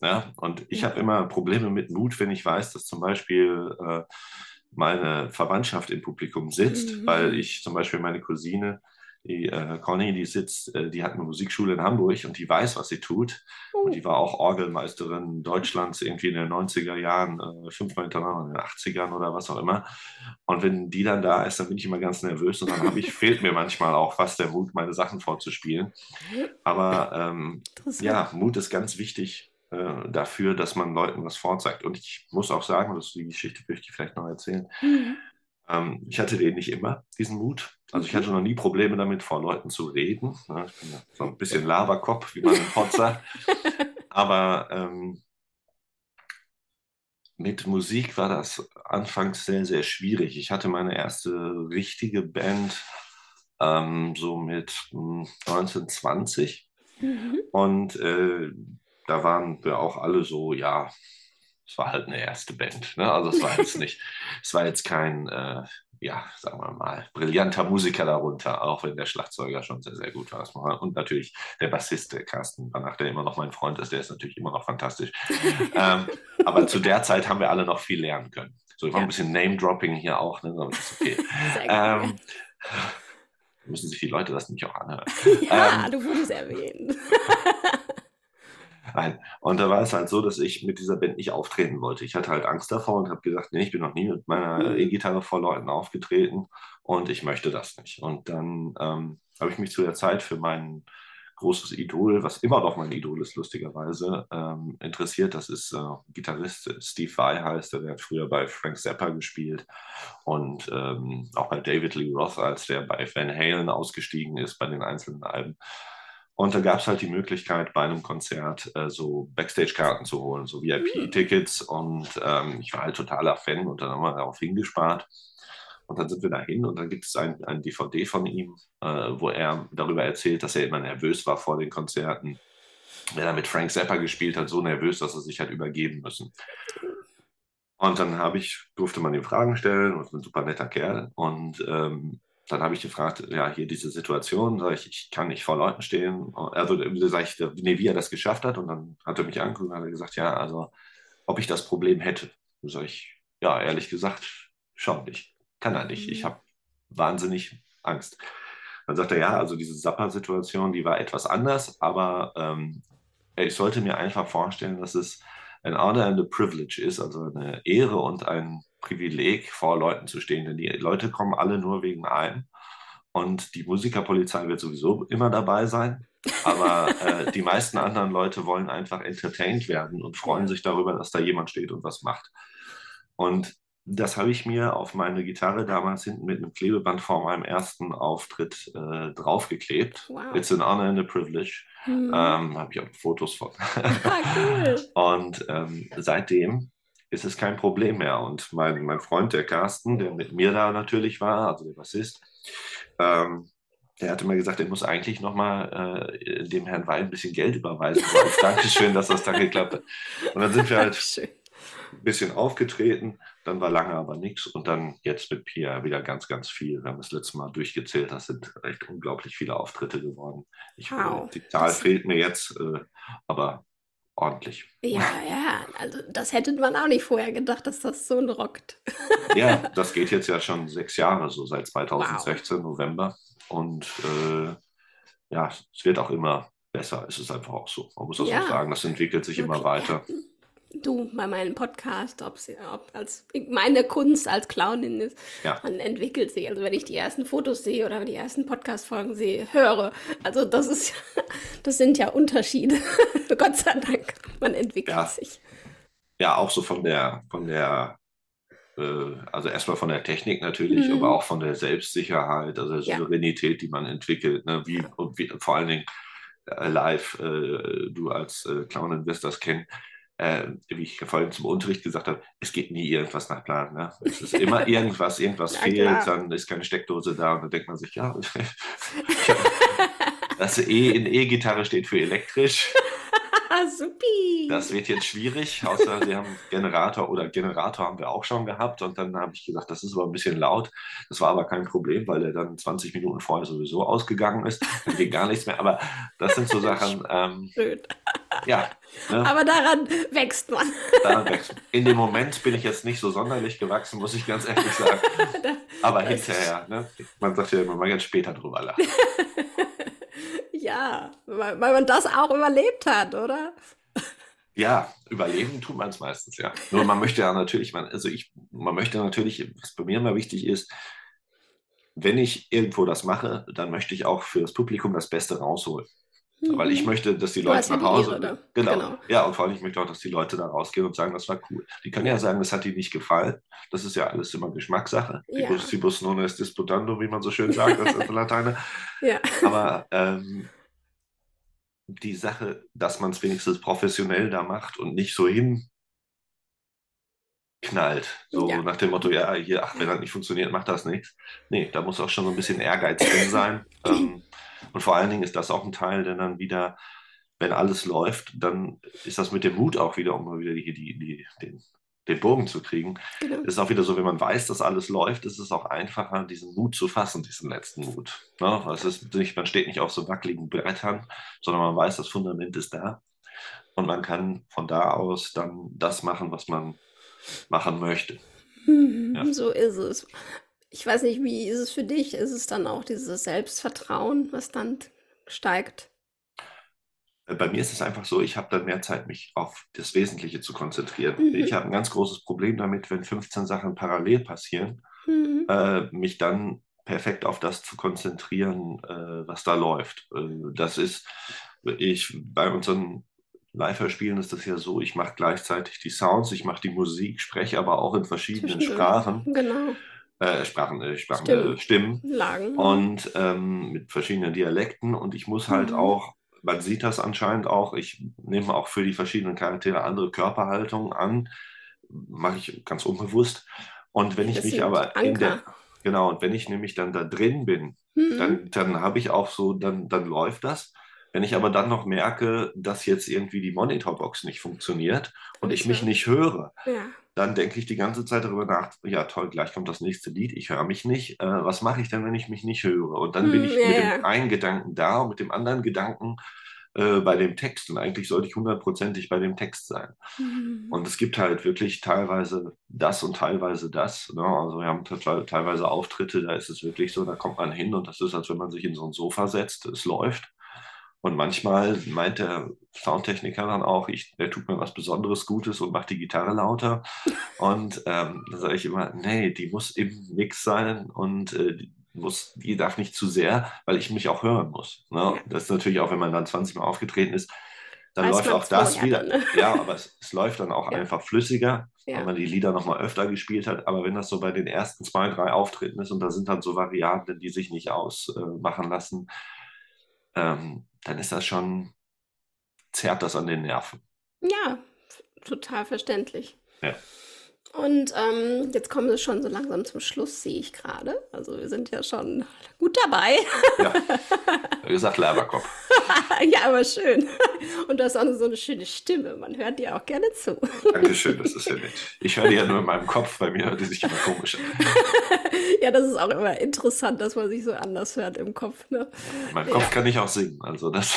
Ja. ja? Und ich ja. habe immer Probleme mit Mut, wenn ich weiß, dass zum Beispiel äh, meine Verwandtschaft im Publikum sitzt, mhm. weil ich zum Beispiel meine Cousine, die äh, Conny, die sitzt, äh, die hat eine Musikschule in Hamburg und die weiß, was sie tut. Mhm. Und die war auch Orgelmeisterin Deutschlands irgendwie in den 90er Jahren, äh, fünfmal hintereinander in den 80ern oder was auch immer. Und wenn die dann da ist, dann bin ich immer ganz nervös und dann ich, fehlt mir manchmal auch fast der Mut, meine Sachen vorzuspielen. Aber ähm, ja, Mut ist ganz wichtig äh, dafür, dass man Leuten was vorzeigt. Und ich muss auch sagen, das ist die Geschichte möchte ich vielleicht noch erzählen. Mhm. Ähm, ich hatte den nicht immer, diesen Mut. Also ich hatte noch nie Probleme damit, vor Leuten zu reden. Ja, ich bin so ein bisschen Laberkopf, wie man in Pott sagt. Aber ähm, mit Musik war das anfangs sehr, sehr schwierig. Ich hatte meine erste richtige Band ähm, so mit 1920. Mhm. Und äh, da waren wir auch alle so, ja, es war halt eine erste Band. Ne? Also es war jetzt nicht, es war jetzt kein, äh, ja, sagen wir mal, brillanter Musiker darunter, auch wenn der Schlagzeuger schon sehr, sehr gut war. Und natürlich der Bassist, der Carsten Banach, der immer noch mein Freund ist, der ist natürlich immer noch fantastisch. ähm, aber zu der Zeit haben wir alle noch viel lernen können. So, ich war ja. ein bisschen Name-Dropping hier auch, ne? aber das ist okay. ähm, müssen sich die Leute das nämlich auch anhören. Ja, ähm, du wurdest erwähnt. Nein. Und da war es halt so, dass ich mit dieser Band nicht auftreten wollte. Ich hatte halt Angst davor und habe gesagt, nee, ich bin noch nie mit meiner mhm. E-Gitarre vor Leuten aufgetreten und ich möchte das nicht. Und dann ähm, habe ich mich zu der Zeit für mein großes Idol, was immer noch mein Idol ist, lustigerweise, ähm, interessiert. Das ist äh, Gitarrist Steve Vai heißt er, der hat früher bei Frank Zappa gespielt und ähm, auch bei David Lee Roth, als der bei Van Halen ausgestiegen ist bei den einzelnen Alben. Und da gab es halt die Möglichkeit, bei einem Konzert äh, so Backstage-Karten zu holen, so VIP-Tickets. Und ähm, ich war halt totaler Fan und dann haben wir darauf hingespart. Und dann sind wir dahin und dann gibt es ein, ein DVD von ihm, äh, wo er darüber erzählt, dass er immer nervös war vor den Konzerten. Wenn er mit Frank Zappa gespielt hat, so nervös, dass er sich hat übergeben müssen. Und dann habe ich, durfte man ihm Fragen stellen und ein super netter Kerl. Und ähm, dann habe ich gefragt, ja, hier diese Situation, sag ich, ich kann nicht vor Leuten stehen. Also sage ich, nee, wie er das geschafft hat. Und dann hat er mich angeguckt und hat gesagt, ja, also ob ich das Problem hätte. Sage ich, ja, ehrlich gesagt, schon, ich kann er nicht. Ich mhm. habe wahnsinnig Angst. Dann sagt er, ja, also diese Sapper-Situation, die war etwas anders, aber ähm, ich sollte mir einfach vorstellen, dass es ein Honor and a Privilege ist, also eine Ehre und ein Privileg, vor Leuten zu stehen, denn die Leute kommen alle nur wegen einem. Und die Musikerpolizei wird sowieso immer dabei sein. Aber äh, die meisten anderen Leute wollen einfach entertained werden und freuen sich darüber, dass da jemand steht und was macht. Und das habe ich mir auf meine Gitarre damals hinten mit einem Klebeband vor meinem ersten Auftritt äh, draufgeklebt. Wow. It's an honor and a privilege. Mhm. Ähm, habe ich auch Fotos von. ah, cool. Und ähm, seitdem ist es kein Problem mehr. Und mein, mein Freund, der Carsten, der mit mir da natürlich war, also der Bassist, ähm, der hatte mir gesagt, er muss eigentlich nochmal äh, dem Herrn Wein ein bisschen Geld überweisen. als Dankeschön, dass das dann geklappt hat. Und dann sind wir halt ein bisschen aufgetreten, dann war lange aber nichts und dann jetzt mit Pia wieder ganz, ganz viel. Wir haben das letzte Mal durchgezählt, das sind echt unglaublich viele Auftritte geworden. Ich, wow. Die Zahl fehlt mir jetzt, äh, aber ordentlich. Ja, ja, also das hätte man auch nicht vorher gedacht, dass das so rockt. ja, das geht jetzt ja schon sechs Jahre, so seit 2016, wow. November. Und äh, ja, es wird auch immer besser. Es ist einfach auch so. Man muss das ja. auch sagen, das entwickelt sich okay. immer weiter. Du bei meinem Podcast, ob als meine Kunst als Clownin ist, Ja. man entwickelt sich. Also wenn ich die ersten Fotos sehe oder die ersten Podcast-Folgen sehe, höre, also das ist, das sind ja Unterschiede. Gott sei Dank, man entwickelt Ja. sich. Ja, auch so von der, von der, äh, also erstmal von der Technik natürlich, Mhm. aber auch von der Selbstsicherheit, also der Ja. Souveränität, die man entwickelt, ne? Wie, und wie, vor allen Dingen äh, live, äh, du als äh, Clownin wirst das kennen, äh, wie ich vorhin zum Unterricht gesagt habe, es geht nie irgendwas nach Plan. Ne? Es ist immer irgendwas, irgendwas Ja, fehlt, klar. dann ist keine Steckdose da und dann denkt man sich, ja, das E in E-Gitarre steht für elektrisch. Supi. Das wird jetzt schwierig, außer sie haben Generator oder Generator haben wir auch schon gehabt. Und dann habe ich gesagt, das ist aber ein bisschen laut. Das war aber kein Problem, weil der dann 20 Minuten vorher sowieso ausgegangen ist. Dann ging gar nichts mehr. Aber das sind so Sachen, ähm, Schön. Ja. Ne, Aber daran wächst man. daran wächst. In dem Moment bin ich jetzt nicht so sonderlich gewachsen, muss ich ganz ehrlich sagen. Aber Das- hinterher, ne? man sagt ja immer, man jetzt später drüber lachen. Ja, weil, weil man das auch überlebt hat, oder? Ja, überleben tut man es meistens, ja. Nur man möchte ja natürlich, man, also ich, man möchte natürlich, was bei mir immer wichtig ist, wenn ich irgendwo das mache, dann möchte ich auch für das Publikum das Beste rausholen. Weil ich Mhm. möchte, dass die Leute nach Hause. Ne? genau. Genau. Ja, und vor allem, ich möchte auch, dass die Leute da rausgehen und sagen, das war cool. Die können ja sagen, das hat ihnen nicht gefallen. Das ist ja alles immer Geschmackssache. Ja. Cibus non est disputando, wie man so schön sagt, das ist Lateiner. Ja. Aber ähm, die Sache, dass man es wenigstens professionell da macht und nicht so hinknallt. So Ja. nach dem Motto, ja, hier, ach, wenn das nicht funktioniert, macht das nichts. Nee, da muss auch schon so ein bisschen Ehrgeiz drin sein. ähm, und vor allen Dingen ist das auch ein Teil, der dann wieder, wenn alles läuft, dann ist das mit dem Mut auch wieder, um mal wieder die, die, die, den, den Bogen zu kriegen, Genau. ist auch wieder so, wenn man weiß, dass alles läuft, ist es auch einfacher, diesen Mut zu fassen, diesen letzten Mut. Ne? Es ist nicht, man steht nicht auf so wackeligen Brettern, sondern man weiß, das Fundament ist da. Und man kann von da aus dann das machen, was man machen möchte. Mhm, Ja. So ist es. Ich weiß nicht, wie ist es für dich? Ist es dann auch dieses Selbstvertrauen, was dann steigt? Äh, Bei mir ist es einfach so, ich habe dann mehr Zeit, mich auf das Wesentliche zu konzentrieren. Mhm. Ich habe ein ganz großes Problem damit, wenn 15 Sachen parallel passieren, Mhm. äh, mich dann perfekt auf das zu konzentrieren, äh, was da läuft. Äh, das ist, ich bei unseren Live-Hörspielen ist das ja so, ich mache gleichzeitig die Sounds, ich mache die Musik, spreche aber auch in verschiedenen. Sprachen, Genau. Äh, Sprachen, äh, Sprachen, Stimmen. äh, Stimmen Lagen. und ähm, mit verschiedenen Dialekten und ich muss halt Mhm. auch, man sieht das anscheinend auch, ich nehme auch für die verschiedenen Charaktere andere Körperhaltungen an, mache ich ganz unbewusst. Und wenn ich Das mich sind aber in der, Anker. genau, und wenn ich nämlich dann da drin bin, Mhm. dann, dann habe ich auch so, dann, dann läuft das. Wenn ich aber dann noch merke, dass jetzt irgendwie die Monitorbox nicht funktioniert und ich mich nicht höre, Ja. Dann denke ich die ganze Zeit darüber nach, ja toll, gleich kommt das nächste Lied, ich höre mich nicht. Äh, was mache ich denn, wenn ich mich nicht höre? Und dann bin Hm, ich ja, mit ja. dem einen Gedanken da und mit dem anderen Gedanken äh, bei dem Text. Und eigentlich sollte ich hundertprozentig bei dem Text sein. Mhm. Und es gibt halt wirklich teilweise das und teilweise das. Ne? Also wir haben te- teilweise Auftritte, da ist es wirklich so, da kommt man hin und das ist, als wenn man sich in so ein Sofa setzt, es läuft. Und manchmal meint der Soundtechniker dann auch, ich, der tut mir was Besonderes Gutes und macht die Gitarre lauter. Und ähm, da sage ich immer, nee, die muss im Mix sein und äh, die, muss, die darf nicht zu sehr, weil ich mich auch hören muss. Ne? Das ist natürlich auch, wenn man dann 20 Mal aufgetreten ist, dann Weiß läuft auch das wieder. dann, ne? Ja, aber es, es läuft dann auch Ja. einfach flüssiger, Ja. weil man die Lieder nochmal öfter gespielt hat. Aber wenn das so bei den ersten zwei, drei Auftritten ist und da sind dann so Variablen, die sich nicht ausmachen lassen, ähm, dann ist das schon, zerrt das an den Nerven. Ja, total verständlich. Ja. Und ähm, jetzt kommen wir schon so langsam zum Schluss, sehe ich gerade. Also wir sind ja schon gut dabei. Ja, wie gesagt, Laberkopf. ja, aber schön. Und du hast auch so eine schöne Stimme. Man hört dir auch gerne zu. Dankeschön, das ist ja nett. Ich höre die ja nur in meinem Kopf, bei mir hört die sich immer komisch an. ja, das ist auch immer interessant, dass man sich so anders hört im Kopf. Ne? In meinem Kopf kann ich auch singen, also das.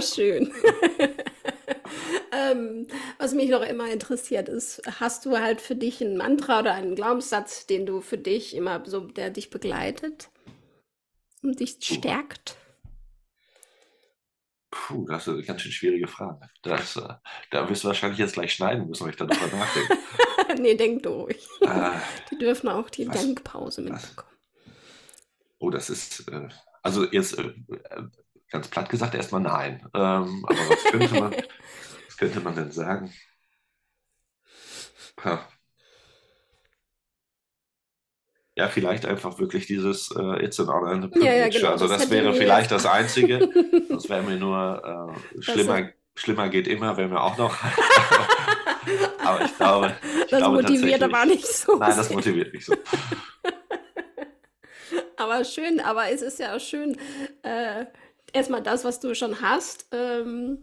Schön. Ähm, was mich noch immer interessiert ist, hast du halt für dich ein Mantra oder einen Glaubenssatz, den du für dich immer so, der dich begleitet und dich stärkt? Puh, das ist eine ganz schön schwierige Frage. Das, äh, da wirst du wahrscheinlich jetzt gleich schneiden müssen, weil ich darüber nachdenke. nee, denk durch. Äh, Die dürfen auch die was- Denkpause mitbekommen. oh, das ist, äh, also jetzt äh, äh, ganz platt gesagt erstmal nein. Ähm, aber was könnte man, was könnte man denn sagen? Ha. Ja, vielleicht einfach wirklich dieses äh, It's an honor and a Ja, ja, privilege. genau, Also das das wäre vielleicht das Einzige. Das wäre mir nur äh, schlimmer, schlimmer geht immer, wenn wir auch noch. aber ich glaube, ich Das glaube motiviert aber nicht so. Nein, das motiviert mich so. Aber schön, aber es ist ja auch schön, äh, erstmal das, was du schon hast, ähm,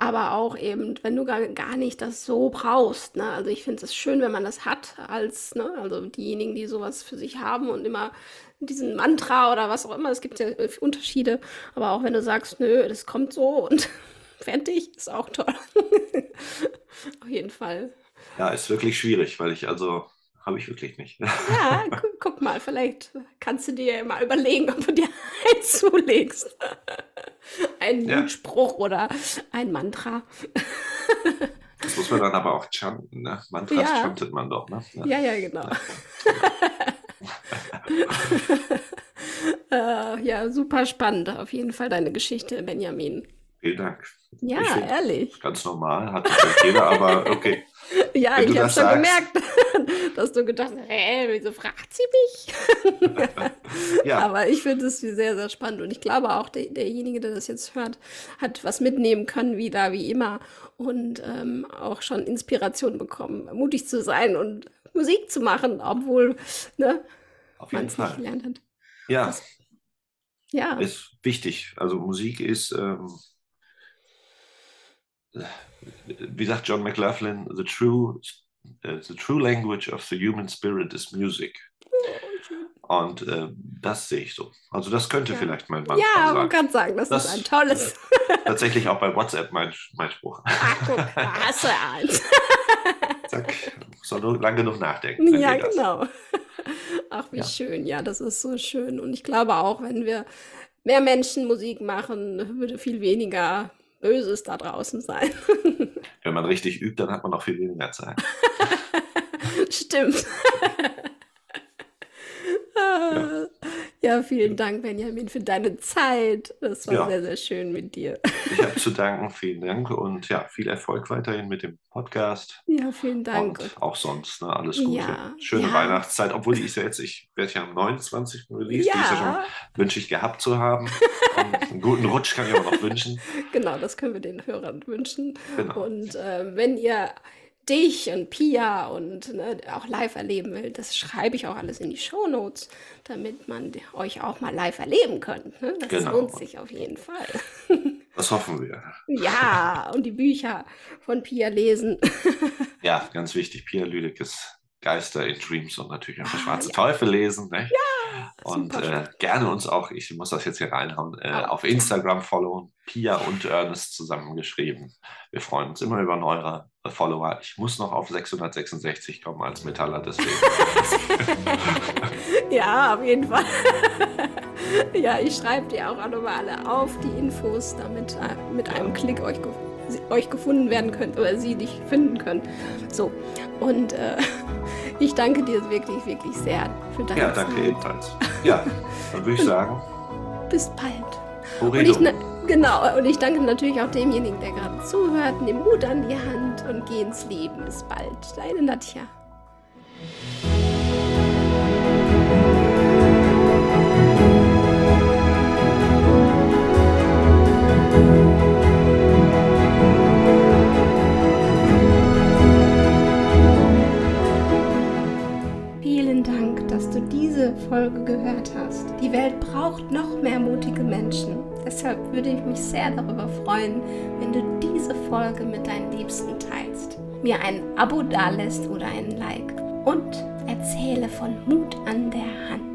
aber auch eben, wenn du gar, gar nicht das so brauchst. Ne? Also ich finde es schön, wenn man das hat, als, ne? also diejenigen, die sowas für sich haben und immer diesen Mantra oder was auch immer, es gibt ja äh, Unterschiede, aber auch wenn du sagst, nö, das kommt so und fertig, ist auch toll. Auf jeden Fall. Ja, ist wirklich schwierig, weil ich also habe ich wirklich nicht. Ja, gu guck mal, vielleicht kannst du dir mal überlegen, ob du dir einen zulegst. Einen Ja. Mutspruch oder ein Mantra. Das muss man dann aber auch chanten, ne? Mantras Ja. chantet man doch, ne? Ja. Ja, ja, genau. äh, ja, super spannend. Auf jeden Fall deine Geschichte, Benjamin. Vielen Dank. Ja, ehrlich. Ganz normal, hat jeder, aber okay. Ja, wenn ich habe das schon gemerkt, dass du gedacht hast, hä, wieso fragt sie mich? Ja, Aber ich finde es sehr, sehr spannend. Und ich glaube auch, der, derjenige, der das jetzt hört, hat was mitnehmen können, wieder wie immer. Und ähm, auch schon Inspiration bekommen, mutig zu sein und Musik zu machen, obwohl ne, man es nicht gelernt hat. Ja, Ja, ist wichtig. Also Musik ist, ähm, wie sagt John McLaughlin, the true, äh, the true language of the human spirit is music. Und äh, das sehe ich so. Also das könnte Ja. vielleicht mein Mantra ja man sein. kann sagen, das, Das- ist ein tolles. Tatsächlich auch bei WhatsApp mein, mein Spruch. Ah, guck, da hast du eins. Zack, soll nur lang genug nachdenken. Ja, genau. Ach, wie Ja. schön. Ja, das ist so schön. Und ich glaube auch, wenn wir mehr Menschen Musik machen, würde viel weniger Böses da draußen sein. Wenn man richtig übt, dann hat man auch viel weniger Zeit. Stimmt. Ah, ja, vielen Dank, Benjamin, für deine Zeit. Das war Ja. sehr, sehr schön mit dir. Ich habe zu danken, vielen Dank und ja, viel Erfolg weiterhin mit dem Podcast Ja, vielen Dank. und auch sonst ne, alles Gute. Ja, Schöne ja. Weihnachtszeit, obwohl ist ja jetzt, ich werde ja am 29. released, die ist ja schon Ja, wünsche ich gehabt zu haben. Und einen guten Rutsch kann ich auch noch wünschen. genau, das können wir den Hörern wünschen. Genau. Und äh, wenn ihr dich und Pia und ne, auch live erleben will, das schreibe ich auch alles in die Shownotes, damit man euch auch mal live erleben könnt. Ne? Das Genau. lohnt sich auf jeden Fall. Das hoffen wir. Ja, und die Bücher von Pia lesen. Ja, ganz wichtig, Pia Lüdekes Geister in Dreams und natürlich auch der Ah, Schwarze ja. Teufel lesen. Ne? Und super äh, gerne uns auch, ich muss das jetzt hier reinhauen, äh, Ah, auf Instagram followen. Pia und Ernest zusammengeschrieben. Wir freuen uns immer über neue Follower. Ich muss noch auf 666 kommen als Metaller, deswegen. Ja, auf jeden Fall. ja, ich schreibe die auch nochmal alle auf, die Infos, damit äh, mit einem Klick euch, euch gefunden werden könnt oder sie dich finden können. So, und äh, ich danke dir wirklich, wirklich sehr für deine ja, danke Zeit. ebenfalls. Ja, dann würde ich sagen, Bis bald. Ne- genau, und ich danke natürlich auch demjenigen, der gerade zuhört. Nimm Mut an die Hand und geh ins Leben. Bis bald. Deine Nadja. Vielen Dank, dass du diese Folge gehört hast. Die Welt braucht noch mehr mutige Menschen. Deshalb würde ich mich sehr darüber freuen, wenn du diese Folge mit deinen Liebsten teilst, mir ein Abo dalässt oder einen Like und erzähle von Mut an der Hand.